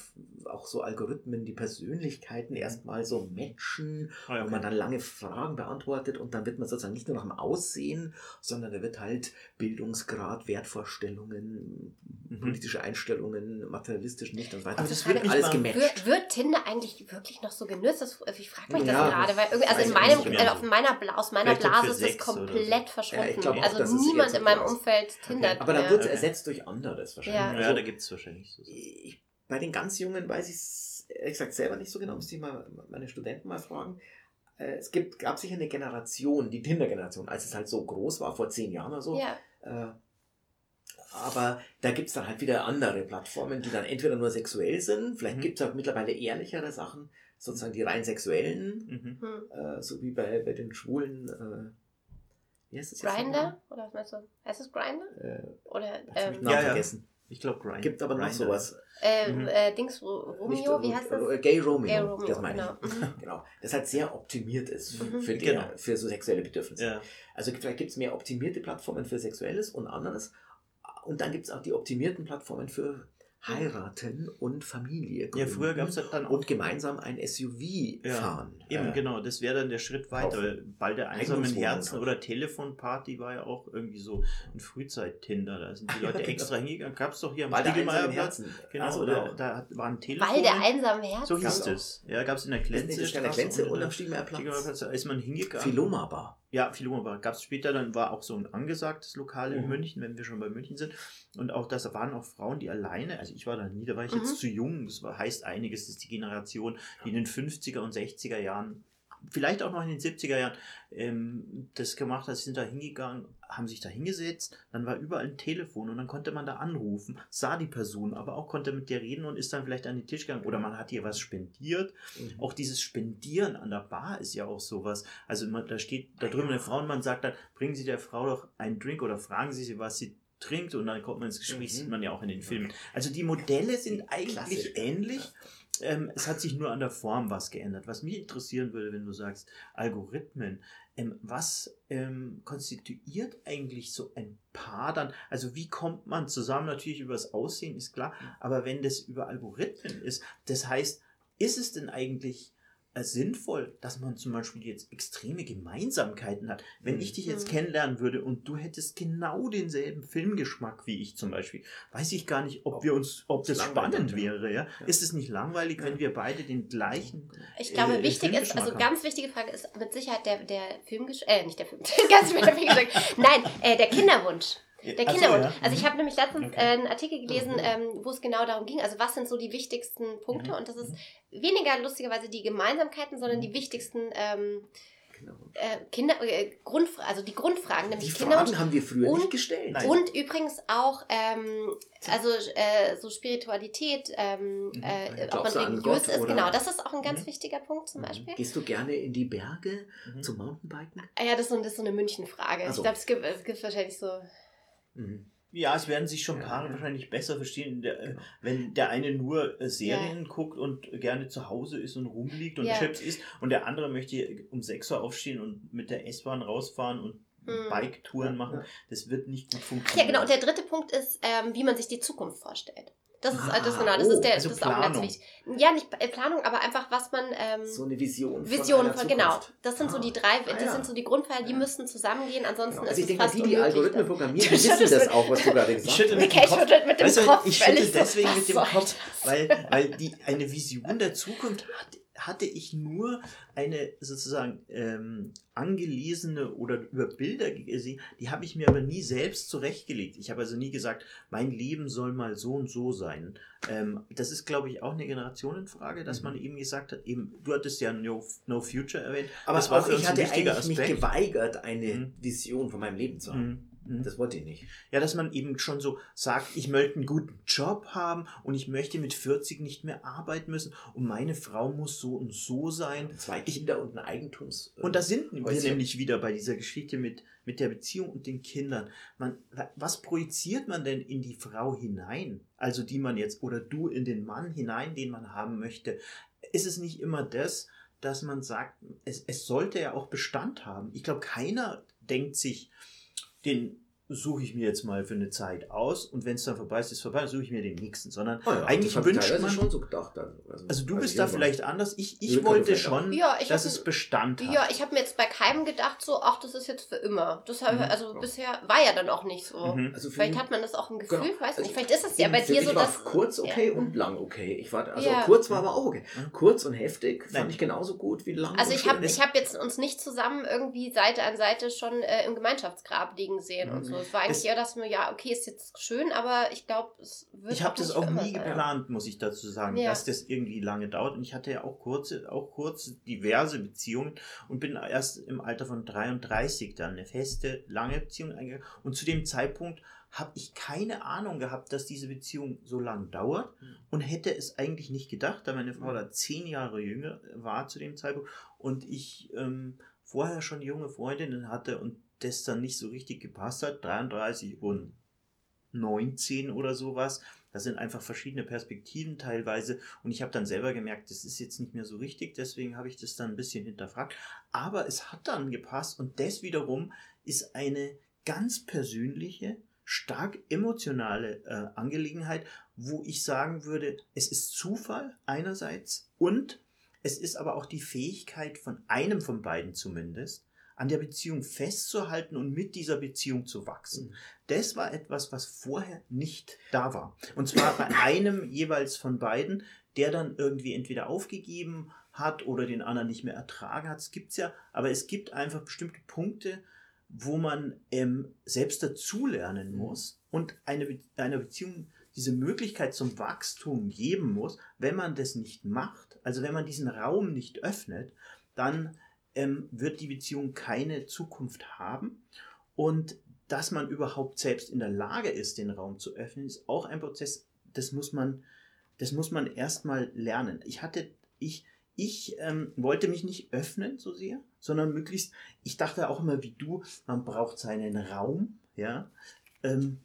auch so Algorithmen die Persönlichkeiten erstmal so matchen Ah, ja, wo man dann lange Fragen beantwortet und dann wird man sozusagen nicht nur nach dem Aussehen, sondern da wird halt Bildungsgrad, Wertvorstellungen, Mhm. politische Einstellungen, materialistisch nicht und so weiter. Aber das das wird alles mal, gematcht. wird, wird Tinder eigentlich wirklich noch so genutzt? Das, also ich frage mich das Ja, gerade, weil irgendwie, also in meinem, äh, auf meiner aus meiner Vielleicht Blase ist das oder komplett so. verschwunden. Ja, ich glaub also es niemand in meinem. Umfeld Tinder. Aber dann ja. wird es Okay. ersetzt durch anderes wahrscheinlich. Ja. Ja, Also, da gibt es wahrscheinlich so. ich, bei den ganz Jungen weiß ich es ehrlich gesagt selber nicht so genau, müsste ich mal meine Studenten mal fragen. Äh, Es gibt, gab sicher eine Generation, die Tinder-Generation, als es halt so groß war, vor zehn Jahren oder so. ja. Äh, aber da gibt es dann halt wieder andere Plattformen, die dann entweder nur sexuell sind, vielleicht Mhm. gibt es auch mittlerweile ehrlichere Sachen, sozusagen die rein sexuellen, Mhm. Hm. äh, so wie bei, bei den Schwulen. Äh, wie heißt das jetzt Grinder? Oder was meinst du? Heißt es Grinder? Äh, Oder ähm, Namen Ja, ja. vergessen. Ich glaube, Grind. Gibt aber noch Grindr. sowas. äh, Mhm. äh, Dings Ro- Romeo, Nicht, wie heißt das? äh, Gay Romeo, Gay Romeo, das meine genau. ich. Mhm. Genau. Das halt sehr optimiert ist Mhm. für, der, Genau. für so sexuelle Bedürfnisse. Ja. Also vielleicht gibt es mehr optimierte Plattformen für Sexuelles und anderes. Und dann gibt es auch die optimierten Plattformen für heiraten und Familie Ja, früher gab es dann auch. und gemeinsam ein SUV Ja, fahren. Eben, Äh, genau, das wäre dann der Schritt weiter. Ball der einsamen Herzen kaufen. oder Telefonparty war ja auch irgendwie so ein Frühzeit-Tinder. Da sind die Leute genau. extra hingegangen. Gab es doch hier am einsamen Stiegelmeierplatz. Herzen. Genau, Ach so, da, da war ein Telefon. Weil der einsame Herz. So hieß es. Ja, gab es in der Das Glänze. ist der Glänze und am. Stiegelmeierplatz. Da ist man hingegangen. Philoma Bar. Ja, Philoma Bar. Gab es später, dann war auch so ein angesagtes Lokal in Mhm. München, wenn wir schon bei München sind. Und auch das waren auch Frauen, die alleine, also ich war da nie, da war ich Mhm. jetzt zu jung. Das war, heißt einiges, das ist die Generation, die in den 50er und 60er Jahren, vielleicht auch noch in den 70er Jahren, ähm, das gemacht hat. Sie sind da hingegangen, haben sich da hingesetzt, dann war überall ein Telefon und dann konnte man da anrufen, sah die Person, aber auch konnte mit der reden und ist dann vielleicht an den Tisch gegangen oder man hat ihr was spendiert. Mhm. Auch dieses Spendieren an der Bar ist ja auch sowas. Also man, da steht da drüben eine Frau und man sagt dann, bringen Sie der Frau doch einen Drink oder fragen Sie sie, was sie trinkt und dann kommt man ins Gespräch, Mhm. sieht man ja auch in den Filmen. Also die Modelle sind eigentlich Klassisch. ähnlich. Ähm, es hat sich nur an der Form was geändert. Was mich interessieren würde, wenn du sagst, Algorithmen, ähm, was ähm, konstituiert eigentlich so ein Paar dann? Also wie kommt man zusammen? Natürlich über das Aussehen ist klar, aber wenn das über Algorithmen ist, das heißt, ist es denn eigentlich sinnvoll, dass man zum Beispiel jetzt extreme Gemeinsamkeiten hat? Wenn Mhm. ich dich jetzt Mhm. kennenlernen würde und du hättest genau denselben Filmgeschmack wie ich zum Beispiel, weiß ich gar nicht, ob wir uns, ob das spannend ja. wäre. Ja? Ja. Ist es nicht langweilig, wenn wir beide den gleichen Ich glaube, äh, wichtig ist, also haben? ganz wichtige Frage ist mit Sicherheit der, der Filmgeschmack, äh, nicht der Film, ganz Filmgeschmack, nein, äh, der Kinderwunsch. Der Ach so, Kinderwunsch. ja. Also ich Mhm. habe nämlich letztens Okay. äh, einen Artikel gelesen, Mhm. ähm, wo es genau darum ging, also was sind so die wichtigsten Punkte Mhm. und das ist weniger lustigerweise die Gemeinsamkeiten, sondern Mhm. die wichtigsten ähm, äh, Kinder, äh, Grundfragen, also die Grundfragen, Die nämlich Fragen Kinderwunsch. haben wir früher und- nicht gestellt. Nein. Und übrigens auch, ähm, also äh, so Spiritualität, ähm, Mhm. äh, ob man religiös Gott ist, oder- genau, das ist auch ein ganz Mhm. wichtiger Punkt zum Mhm. Beispiel. Gehst du gerne in die Berge Mhm. zum Mountainbiken? Ah Ja, das ist so, das ist so eine München-Frage. Ach so. Ich glaube, es gibt, es gibt wahrscheinlich so. Mhm. Ja, es werden sich schon Ja, Paare ja. wahrscheinlich besser verstehen, der, äh, Genau. wenn der eine nur äh, Serien guckt und gerne zu Hause ist und rumliegt und Ja. Chips isst und der andere möchte um 6 Uhr aufstehen und mit der S-Bahn rausfahren und Mhm. Bike-Touren Ja, machen. ja. Das wird nicht gut funktionieren. ja, genau. Und der dritte Punkt ist, ähm, wie man sich die Zukunft vorstellt. Das ist, Ah, das, genau, das oh, ist, der, also das ist auch ganz wichtig. Ja, nicht äh, Planung, aber einfach, was man. Ähm, So eine Vision. von Visionen einer von, genau. Das sind so Ah. die drei, Ah, das ja. sind so die Grundpfeiler, die Ja. müssen zusammengehen, ansonsten Genau. Also ist ich es denke fast die, die. Algorithmen dann. programmieren, wissen das auch, was du gerade gesagt Ich schüttel hast. mit Kopf. mit dem Weißt du, Kopf, ich schüttel so, deswegen mit dem Kopf, weil, weil die, eine Vision der Zukunft hat, hatte ich nur eine sozusagen ähm, angelesene oder über Bilder gesehen, die habe ich mir aber nie selbst zurechtgelegt. Ich habe also nie gesagt, mein Leben soll mal so und so sein. Ähm, das ist, glaube ich, auch eine Generationenfrage, dass Mhm. man eben gesagt hat, eben, du hattest ja No, no Future erwähnt. Aber das war auch für uns ich ein hatte wichtiger eigentlich mich Aspekt. geweigert, eine Mhm. Vision von meinem Leben zu haben. Mhm. Mhm. Das wollte ich nicht. Ja, dass man eben schon so sagt, ich möchte einen guten Job haben und ich möchte mit 40 nicht mehr arbeiten müssen und meine Frau muss so und so sein. Zwei Kinder und ein Eigentums. Und da sind wir Häuschen. nämlich wieder bei dieser Geschichte mit, mit der Beziehung und den Kindern. Man, was projiziert man denn in die Frau hinein? Also die man jetzt, oder du in den Mann hinein, den man haben möchte. Ist es nicht immer das, dass man sagt, es, es sollte ja auch Bestand haben? Ich glaube, keiner denkt sich, den suche ich mir jetzt mal für eine Zeit aus und wenn es dann vorbei ist, ist vorbei, dann suche ich mir den nächsten. Sondern Oh ja, eigentlich das hab ich wünscht man, schon so gedacht. Dann. also du als bist da vielleicht anders. Ich, ich wollte schon, Ja, ich dass hab- es Bestand hat. Ja, ich habe mir jetzt bei keinem gedacht, so, ach, das ist jetzt für immer. Das habe Mhm. also bisher war ja dann auch nicht so. Mhm. Also Vielleicht mich- hat man das auch im Gefühl, Genau. weiß Also nicht. Vielleicht ist es ja bei dir so, war dass. kurz okay ja. und lang okay. Ich war, also Ja. kurz war aber auch okay. Mhm. Kurz und heftig fand Nein. ich genauso gut wie lang. Also und ich habe ich hab jetzt uns nicht zusammen irgendwie Seite an Seite schon äh, im Gemeinschaftsgrab liegen sehen und Mhm. so. Es war eigentlich Es- eher, dass mir, ja, okay, ist jetzt schön, aber ich glaube, es wird Ich habe das auch nie sein. geplant, muss ich dazu sagen, Ja. dass das irgendwie lange dauert. Und ich hatte ja auch kurze, auch kurze diverse Beziehungen und bin erst im Alter von 33 dann eine feste, lange Beziehung eingegangen. Und zu dem Zeitpunkt habe ich keine Ahnung gehabt, dass diese Beziehung so lang dauert Mhm. und hätte es eigentlich nicht gedacht, da meine Frau da zehn Jahre jünger war zu dem Zeitpunkt und ich ähm, vorher schon junge Freundinnen hatte und das dann nicht so richtig gepasst hat, 33 und 19 oder sowas. Das sind einfach verschiedene Perspektiven teilweise. Und ich habe dann selber gemerkt, das ist jetzt nicht mehr so richtig. Deswegen habe ich das dann ein bisschen hinterfragt. Aber es hat dann gepasst. Und das wiederum ist eine ganz persönliche, stark emotionale äh, Angelegenheit, wo ich sagen würde, es ist Zufall einerseits und es ist aber auch die Fähigkeit von einem von beiden zumindest, an der Beziehung festzuhalten und mit dieser Beziehung zu wachsen. Mhm. Das war etwas, was vorher nicht da war. Und zwar bei einem jeweils von beiden, der dann irgendwie entweder aufgegeben hat oder den anderen nicht mehr ertragen hat. Es gibt es ja, aber es gibt einfach bestimmte Punkte, wo man ähm, selbst dazulernen mhm. muss und eine, Be eine Beziehung diese Möglichkeit zum Wachstum geben muss. Wenn man das nicht macht, also wenn man diesen Raum nicht öffnet, dann ähm, wird die Beziehung keine Zukunft haben. Und dass man überhaupt selbst in der Lage ist, den Raum zu öffnen, ist auch ein Prozess, das muss man, das muss man erstmal lernen. Ich hatte, ich, ich ähm, wollte mich nicht öffnen so sehr, sondern möglichst, ich dachte auch immer wie du, man braucht seinen Raum, ja, ähm,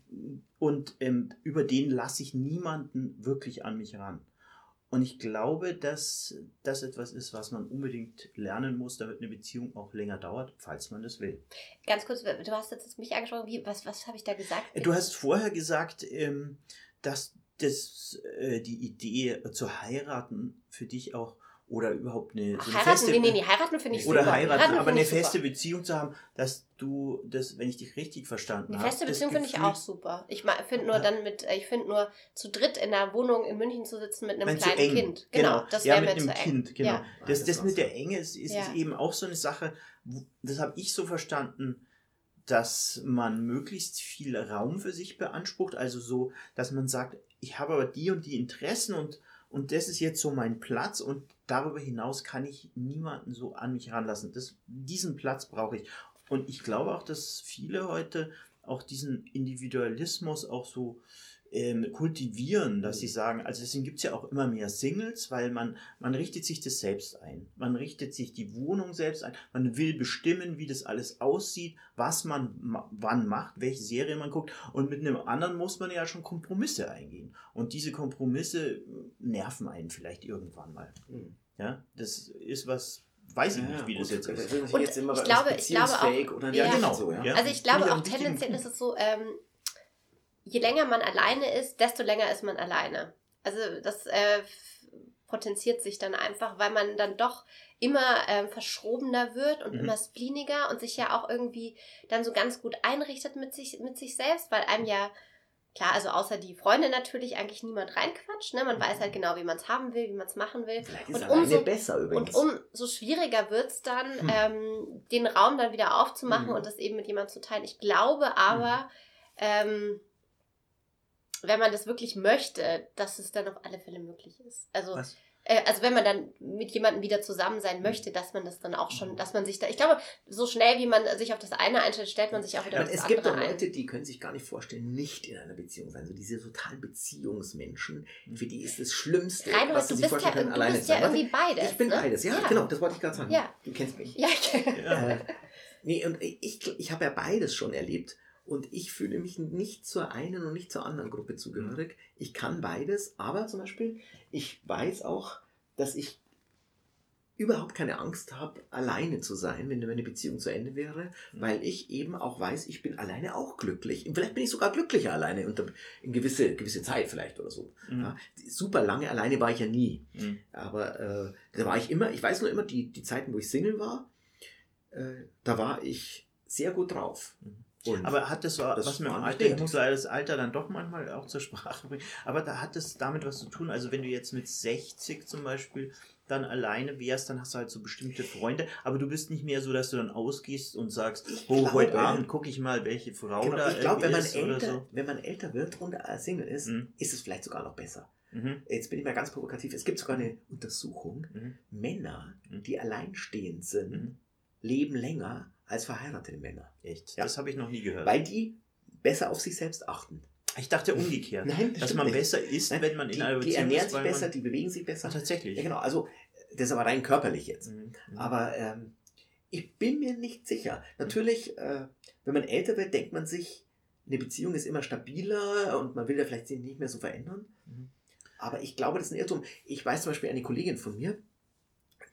und ähm, über den lasse ich niemanden wirklich an mich ran. Und ich glaube, dass das etwas ist, was man unbedingt lernen muss, damit eine Beziehung auch länger dauert, falls man das will. Ganz kurz, du hast jetzt mich angesprochen, wie, was, was habe ich da gesagt? Du hast vorher gesagt, ähm, dass das, äh, die Idee zu heiraten für dich auch oder überhaupt eine, so eine heiraten, feste, nee, nee, nee, heiraten finde ich oder super. heiraten, heiraten aber eine feste super. Beziehung zu haben, dass du das, wenn ich dich richtig verstanden habe. Eine feste Beziehung finde ich auch super. Ich finde nur dann mit, ich finde nur zu dritt in einer Wohnung in München zu sitzen mit einem kleinen Kind. Genau, genau. das wäre ja, mir zu Kind, eng. Genau. Ja. Das, das mit der Enge ist, ist, ja. ist eben auch so eine Sache, das habe ich so verstanden, dass man möglichst viel Raum für sich beansprucht, also so, dass man sagt, ich habe aber die und die Interessen und und das ist jetzt so mein Platz und darüber hinaus kann ich niemanden so an mich ranlassen. Das, diesen Platz brauche ich. Und ich glaube auch, dass viele heute auch diesen Individualismus auch so ähm, kultivieren, dass sie sagen, also deswegen gibt es ja auch immer mehr Singles, weil man, man richtet sich das selbst ein. Man richtet sich die Wohnung selbst ein. Man will bestimmen, wie das alles aussieht, was man ma wann macht, welche Serie man guckt. Und mit einem anderen muss man ja schon Kompromisse eingehen. Und diese Kompromisse nerven einen vielleicht irgendwann mal. Mhm. Ja, das ist was, weiß ich ja, nicht, wie das jetzt ist. Und jetzt immer ich glaube, ich glaube auch, oder ja, genau. So, ja. Also ich glaube auch tendenziell ist es so, ähm, je länger man alleine ist, desto länger ist man alleine. Also das äh, potenziert sich dann einfach, weil man dann doch immer äh, verschrobener wird und mhm. immer spleeniger und sich ja auch irgendwie dann so ganz gut einrichtet mit sich, mit sich selbst, weil einem ja, klar, also außer die Freunde natürlich eigentlich niemand reinquatscht. Ne? Man mhm. weiß halt genau, wie man es haben will, wie man es machen will. Vielleicht und umso besser übrigens. Und umso schwieriger wird es dann, mhm. ähm, den Raum dann wieder aufzumachen mhm. und das eben mit jemandem zu teilen. Ich glaube aber, mhm. ähm, wenn man das wirklich möchte, dass es dann auf alle Fälle möglich ist. Also, äh, also wenn man dann mit jemandem wieder zusammen sein mhm. möchte, dass man das dann auch schon, mhm. dass man sich da, ich glaube, so schnell wie man sich auf das eine einstellt, stellt man sich auch wieder ja, auf das es andere Es gibt Leute, die können sich gar nicht vorstellen, nicht in einer Beziehung sein. So diese totalen Beziehungsmenschen, mhm. für die ist das Schlimmste, Rein, was sie sich vorstellen ja, können, alleine zu sein. Ja irgendwie beides. Ich bin ne? beides, ja, ja, genau, das wollte ich gerade sagen. Ja. Du kennst mich. Ja, ja. Äh, nee, und ich, ich habe ja beides schon erlebt. Und ich fühle mich nicht zur einen und nicht zur anderen Gruppe zugehörig. Ich kann beides, aber zum Beispiel, ich weiß auch, dass ich überhaupt keine Angst habe, alleine zu sein, wenn meine Beziehung zu Ende wäre, mhm. weil ich eben auch weiß, ich bin alleine auch glücklich. Und vielleicht bin ich sogar glücklicher alleine unter, in gewisse, gewisse Zeit vielleicht oder so. Mhm. Ja, super lange alleine war ich ja nie. Mhm. Aber äh, da war ich immer, ich weiß nur immer, die, die Zeiten, wo ich Single war, äh, da war ich sehr gut drauf. Mhm. Und aber hat das so das was mit dem Alter, ich muss das Alter dann doch manchmal auch zur Sprache bringen, aber da hat es damit was zu tun. Also wenn du jetzt mit 60 zum Beispiel dann alleine wärst, dann hast du halt so bestimmte Freunde, aber du bist nicht mehr so, dass du dann ausgehst und sagst, oh, glaube, heute Abend gucke ich mal, welche Frau genau, da ich glaube, wenn man älter, so. wenn man älter wird und Single ist, mhm. ist es vielleicht sogar noch besser. Mhm. Jetzt bin ich mal ganz provokativ. Es gibt sogar eine Untersuchung, mhm. Männer, mhm. die alleinstehend sind, mhm. leben länger als verheiratete Männer. Echt? Ja. Das habe ich noch nie gehört. Weil die besser auf sich selbst achten. Ich dachte umgekehrt. Nein, das dass man nicht. besser ist, Nein, wenn man in einer Beziehung Die ernähren sich besser, die bewegen sich besser. Ach, tatsächlich. Ja, genau. Also, das ist aber rein körperlich jetzt. Mhm. mhm. Aber ähm, ich bin mir nicht sicher. Natürlich, äh, wenn man älter wird, denkt man sich, eine Beziehung ist immer stabiler und man will ja vielleicht sich nicht mehr so verändern. Mhm. Aber ich glaube, das ist ein Irrtum. Ich weiß zum Beispiel eine Kollegin von mir,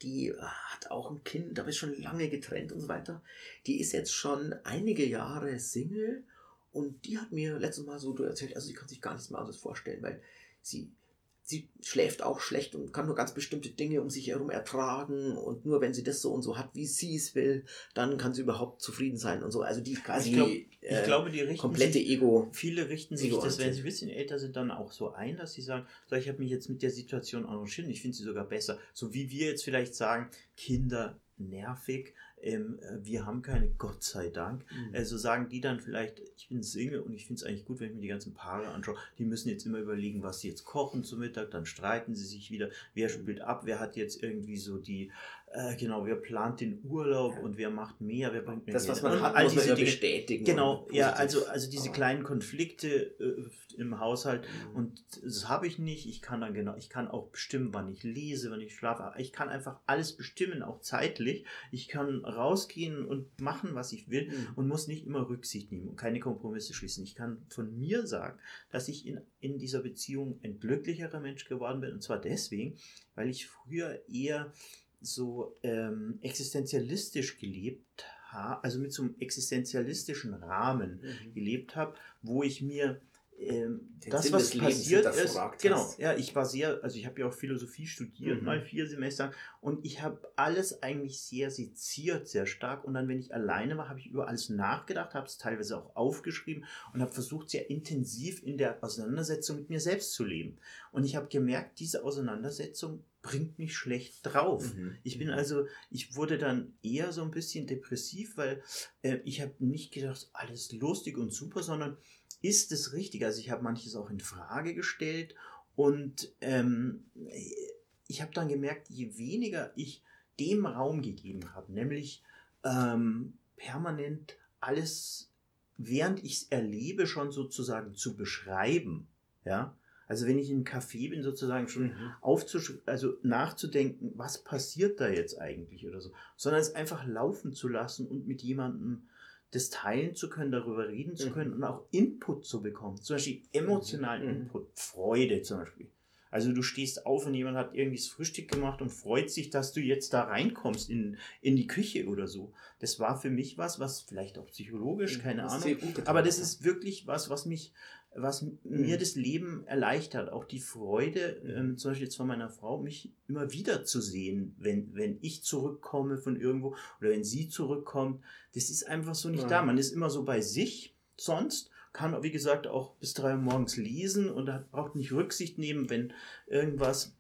die hat auch ein Kind, aber ist schon lange getrennt und so weiter. Die ist jetzt schon einige Jahre Single Und die hat mir letztes Mal so erzählt, also sie kann sich gar nichts mehr anderes vorstellen, weil sie, sie schläft auch schlecht und kann nur ganz bestimmte Dinge um sich herum ertragen und nur wenn sie das so und so hat, wie sie es will, dann kann sie überhaupt zufrieden sein und so. Also die quasi Ich, glaub, ich äh, glaube, die richten komplette sich, Ego. viele richten sich Ego das, wenn sie ein bisschen älter sind, dann auch so ein, dass sie sagen, so, ich habe mich jetzt mit der Situation arrangiert und ich finde sie sogar besser. So wie wir jetzt vielleicht sagen, Kinder nervig, ähm, äh, wir haben keine, Gott sei Dank. Mhm. Also sagen die dann vielleicht, ich bin Single und ich finde es eigentlich gut, wenn ich mir die ganzen Paare anschaue. Die müssen jetzt immer überlegen, was sie jetzt kochen zu Mittag, dann streiten sie sich wieder, wer spielt ab, wer hat jetzt irgendwie so die, äh, genau, wer plant den Urlaub und wer macht mehr, wer bringt mehr das, was man Und hat, all muss man diese ja Dinge. bestätigen. Genau, ja, also, also diese kleinen Konflikte äh, im Haushalt Mhm. und das habe ich nicht. Ich kann dann genau, ich kann auch bestimmen, wann ich lese, wann ich schlafe. Ich kann einfach alles bestimmen, auch zeitlich. Ich kann rausgehen und machen, was ich will Mhm. und muss nicht immer Rücksicht nehmen und keine Kompromisse schließen. Ich kann von mir sagen, dass ich in, in dieser Beziehung ein glücklicherer Mensch geworden bin. Und zwar deswegen, weil ich früher eher so ähm, existenzialistisch gelebt habe, also mit so einem existenzialistischen Rahmen Mhm. gelebt habe, wo ich mir ähm, das, Sinn was des Lebens passiert ist, genau, hast. ja, ich war sehr, also ich habe ja auch Philosophie studiert, Mhm. mal vier Semester, und ich habe alles eigentlich sehr seziert, sehr stark. Und dann, wenn ich alleine war, habe ich über alles nachgedacht, habe es teilweise auch aufgeschrieben und habe versucht, sehr intensiv in der Auseinandersetzung mit mir selbst zu leben. Und ich habe gemerkt, diese Auseinandersetzung bringt mich schlecht drauf. Mhm. Ich bin also, ich wurde dann eher so ein bisschen depressiv, weil äh, ich habe nicht gedacht, alles lustig und super, sondern ist es richtig? Also ich habe manches auch in Frage gestellt und ähm, ich habe dann gemerkt, je weniger ich dem Raum gegeben habe, nämlich ähm, permanent alles, während ich es erlebe, schon sozusagen zu beschreiben, ja. Also wenn ich einem Café bin, sozusagen schon Mhm. aufzusch also nachzudenken, was passiert da jetzt eigentlich oder so, sondern es einfach laufen zu lassen und mit jemandem das teilen zu können, darüber reden zu Mhm. können und auch Input zu bekommen. Zum Beispiel emotionalen Mhm. Input, Freude zum Beispiel. Also du stehst auf und jemand hat irgendwie das Frühstück gemacht und freut sich, dass du jetzt da reinkommst in, in die Küche oder so. Das war für mich was, was vielleicht auch psychologisch, keine Das Ahnung, aber das ist wirklich was, was mich, was mir das Leben erleichtert. Auch die Freude, Mhm. ähm, zum Beispiel jetzt von meiner Frau, mich immer wieder zu sehen, wenn, wenn ich zurückkomme von irgendwo oder wenn sie zurückkommt. Das ist einfach so nicht Ja. da. Man ist immer so bei sich sonst. Kann, wie gesagt, auch bis drei Uhr morgens lesen und hat, braucht nicht Rücksicht nehmen, wenn irgendwas.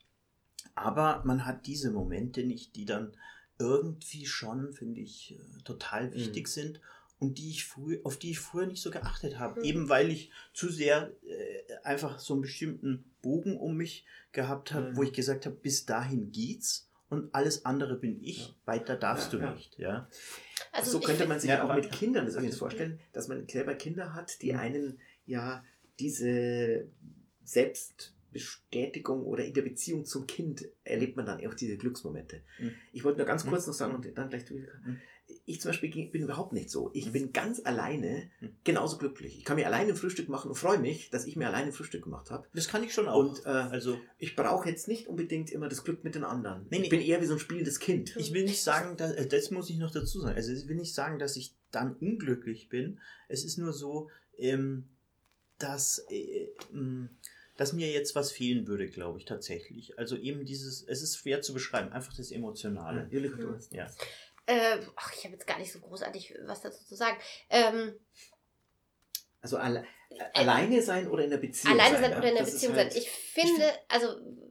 Aber man hat diese Momente nicht, die dann irgendwie schon, finde ich, äh, total wichtig Mhm. sind und die ich früh, auf die ich früher nicht so geachtet habe. Mhm. Eben weil ich zu sehr äh, einfach so einen bestimmten Bogen um mich gehabt habe, Mhm. wo ich gesagt habe, bis dahin geht's und alles andere bin ich, Ja. weiter darfst Ja, du ja. nicht. Ja? Also so könnte man sich Ja, auch mit Kindern das jetzt vorstellen, dass man selber Kinder hat, die Mhm. einen ja diese Selbstbestätigung oder in der Beziehung zum Kind erlebt man dann auch diese Glücksmomente. Mhm. Ich wollte nur ganz Mhm. kurz noch sagen Mhm. und dann gleich du. Mhm. Ich zum Beispiel bin überhaupt nicht so. Ich Mhm. bin ganz alleine Mhm. genauso glücklich. Ich kann mir alleine ein Frühstück machen und freue mich, dass ich mir alleine ein Frühstück gemacht habe. Das kann ich schon auch. Und äh, also ich brauche jetzt nicht unbedingt immer das Glück mit den anderen. Nee, Ich bin eher wie so ein spielendes Kind. Ich will nicht sagen, dass, äh, das muss ich noch dazu sagen. Also ich will nicht sagen, dass ich dann unglücklich bin. Es ist nur so, ähm, dass, äh, ähm, dass mir jetzt was fehlen würde, glaube ich tatsächlich. Also eben dieses, es ist schwer zu beschreiben, einfach das Emotionale. Hast- Ja. Äh, ach, ich habe jetzt gar nicht so großartig was dazu zu sagen. Ähm, Also alle, alleine sein oder in der Beziehung alleine sein. sein ja? oder in der Das Beziehung halt- sein. Ich finde, also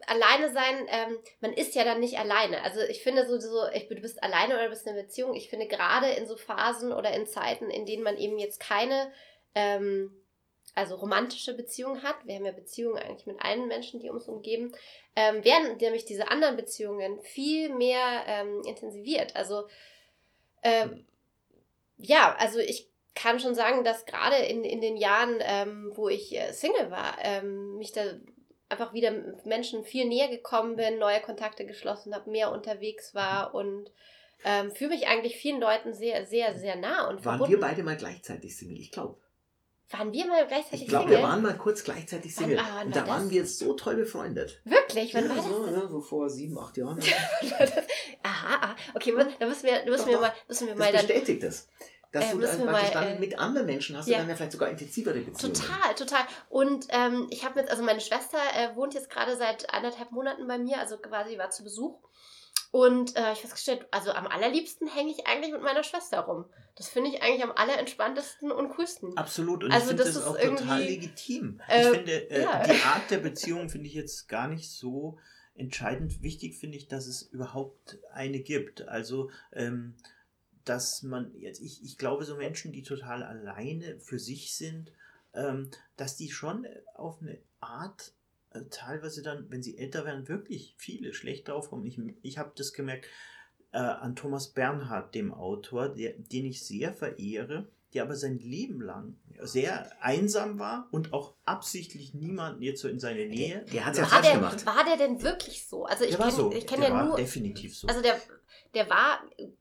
alleine sein, ähm, man ist ja dann nicht alleine. Also ich finde so, so ich, du bist alleine oder du bist in einer Beziehung. Ich finde gerade in so Phasen oder in Zeiten, in denen man eben jetzt keine ähm, also romantische Beziehung hat, wir haben ja Beziehungen eigentlich mit allen Menschen, die uns umgeben, ähm, werden nämlich diese anderen Beziehungen viel mehr ähm, intensiviert. Also ähm, ja, also ich kann schon sagen, dass gerade in, in den Jahren, ähm, wo ich äh, Single war, ähm, mich da einfach wieder mit Menschen viel näher gekommen bin, neue Kontakte geschlossen habe, mehr unterwegs war und ähm, fühle mich eigentlich vielen Leuten sehr, sehr, sehr nah und Waren verbunden. wir beide mal gleichzeitig Single? Ich glaube. Waren wir mal gleichzeitig Ich glaube, Single? wir waren mal kurz gleichzeitig Wann- Single. ah, wann und war da waren das? wir so toll befreundet. Wirklich? Wann ja, war das? so, ja, so vor sieben, acht Jahren. aha, aha. Okay, da müssen wir, da müssen Doch, wir mal, müssen wir Das mal dann bestätigt es. Dass Äh, du dann mal, dann äh, mit anderen Menschen hast ja. du dann ja vielleicht sogar intensivere Beziehungen. Total, total. Und ähm, ich habe jetzt, also meine Schwester äh, wohnt jetzt gerade seit anderthalb Monaten bei mir, also quasi war zu Besuch. Und äh, ich habe festgestellt, also am allerliebsten hänge ich eigentlich mit meiner Schwester rum. Das finde ich eigentlich am allerentspanntesten und coolsten. Absolut. Und Also ich finde das das, ist auch total legitim. äh, ich finde, äh, ja. die Art der Beziehung finde ich jetzt gar nicht so entscheidend. Wichtig finde ich, dass es überhaupt eine gibt. Also, ähm, dass man jetzt, ich, ich glaube, so Menschen, die total alleine für sich sind, ähm, dass die schon auf eine Art äh, teilweise dann, wenn sie älter werden, wirklich viele schlecht draufkommen. Ich, ich habe das gemerkt äh, an Thomas Bernhard, dem Autor, der, den ich sehr verehre, der aber sein Leben lang sehr einsam war und auch absichtlich niemanden jetzt so in seine Nähe. Der hat es ja falsch der, gemacht. war der denn wirklich so? Also ich Der kenne so. ich kenn der ja war nur, definitiv so. also der, der war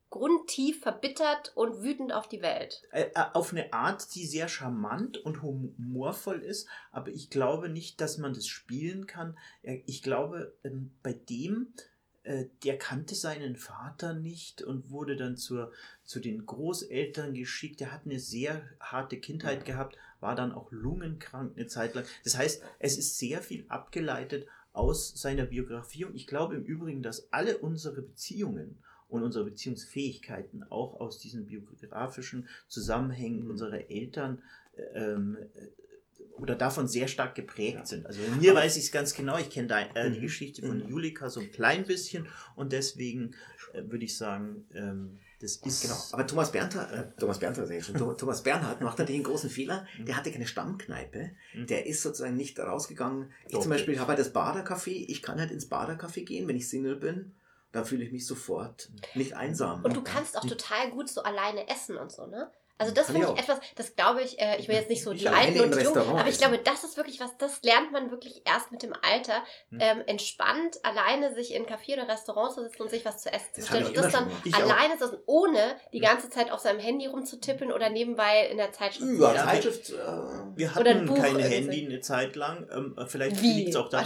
grundtief verbittert und wütend auf die Welt. Äh, äh, auf eine Art, die sehr charmant und humorvoll ist, aber ich glaube nicht, dass man das spielen kann. Ich glaube, ähm, bei dem, äh, der kannte seinen Vater nicht und wurde dann zur, zu den Großeltern geschickt. Der hat eine sehr harte Kindheit gehabt, war dann auch lungenkrank eine Zeit lang. Das heißt, es ist sehr viel abgeleitet aus seiner Biografie und ich glaube im Übrigen, dass alle unsere Beziehungen und unsere Beziehungsfähigkeiten auch aus diesen biografischen Zusammenhängen Mhm. unserer Eltern ähm, äh, oder davon sehr stark geprägt sind. Also bei mir weiß ich es ganz genau, ich kenne äh, die Mhm. Geschichte von Mhm. Julika so ein klein bisschen und deswegen äh, würde ich sagen, ähm, das ist Genau, aber Thomas Bernhard, äh, Thomas Bernhard, schon, Tho- Thomas Bernhard macht natürlich einen großen Fehler. Der hatte keine Stammkneipe. Mhm. Der ist sozusagen nicht rausgegangen. Ich Doch. zum Beispiel habe halt das Badercafé. Ich kann halt ins Badercafé gehen, wenn ich Single bin. Da fühle ich mich sofort nicht einsam. Und du kannst auch total gut so alleine essen und so, ne? Also das finde ich ich auch. etwas, das glaube ich, äh, ich will jetzt nicht so die Alten und Jungen, aber ich essen. glaube, das ist wirklich was, das lernt man wirklich erst mit dem Alter, Hm. ähm, entspannt alleine sich in Café oder Restaurant zu sitzen und sich was zu essen zu Das stellen und das dann auch. alleine zu sitzen, ohne die ganze Zeit auf seinem Handy rumzutippeln oder nebenbei in der Zeitschrift zu Ja, Ja, Zeitschrift. Äh, wir Oder ein hatten Buch keine irgendwie. Handy eine Zeit lang. Ähm, vielleicht liegt es auch mal,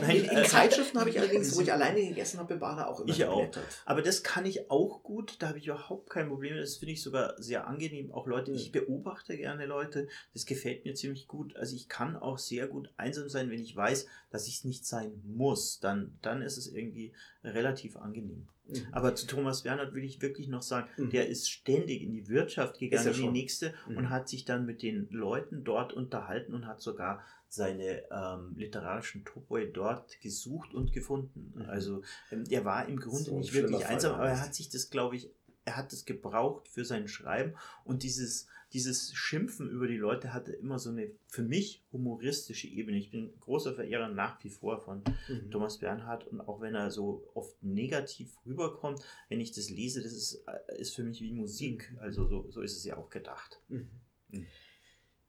Nein, in, in äh, Zeitschriften habe ich allerdings, wo ich alleine gegessen habe, Bader auch immer Ich auch. geblättert. Aber das kann ich auch gut, da habe ich überhaupt kein Problem. Das finde ich sogar sehr angenehm. Auch Leute, Mhm. ich beobachte gerne Leute, das gefällt mir ziemlich gut. Also ich kann auch sehr gut einsam sein, wenn ich weiß, dass ich es nicht sein muss. Dann, dann ist es irgendwie relativ angenehm. Mhm. Aber zu Thomas Bernhard will ich wirklich noch sagen, Mhm. der ist ständig in die Wirtschaft gegangen, in die nächste Mhm. und hat sich dann mit den Leuten dort unterhalten und hat sogar seine ähm, literarischen Topoi dort gesucht und gefunden. Mhm. Also ähm, er war im Grunde So nicht wirklich einsam, aber er hat sich das, glaube ich, er hat es gebraucht für sein Schreiben und dieses, dieses Schimpfen über die Leute hatte immer so eine für mich humoristische Ebene. Ich bin großer Verehrer nach wie vor von Mhm. Thomas Bernhard und auch wenn er so oft negativ rüberkommt, wenn ich das lese, das ist, ist für mich wie Musik. Also so, so ist es ja auch gedacht. Mhm. Mhm.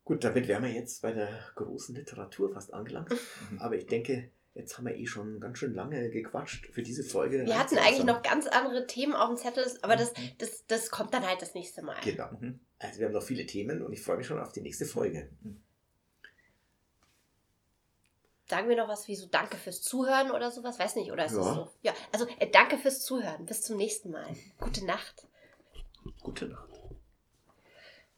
Gut, damit wären wir jetzt bei der großen Literatur fast angelangt. Mhm. Aber ich denke, jetzt haben wir eh schon ganz schön lange gequatscht für diese Folge. Wir hatten eigentlich noch ganz andere Themen auf dem Zettel, aber das, Mhm. das, das kommt dann halt das nächste Mal. Genau. Mhm. Also wir haben noch viele Themen und ich freue mich schon auf die nächste Folge. Sagen wir noch was wie so Danke fürs Zuhören oder sowas? Weiß nicht, oder ist Ja. das so? Ja, also äh, danke fürs Zuhören. Bis zum nächsten Mal. Gute Nacht. Gute Nacht.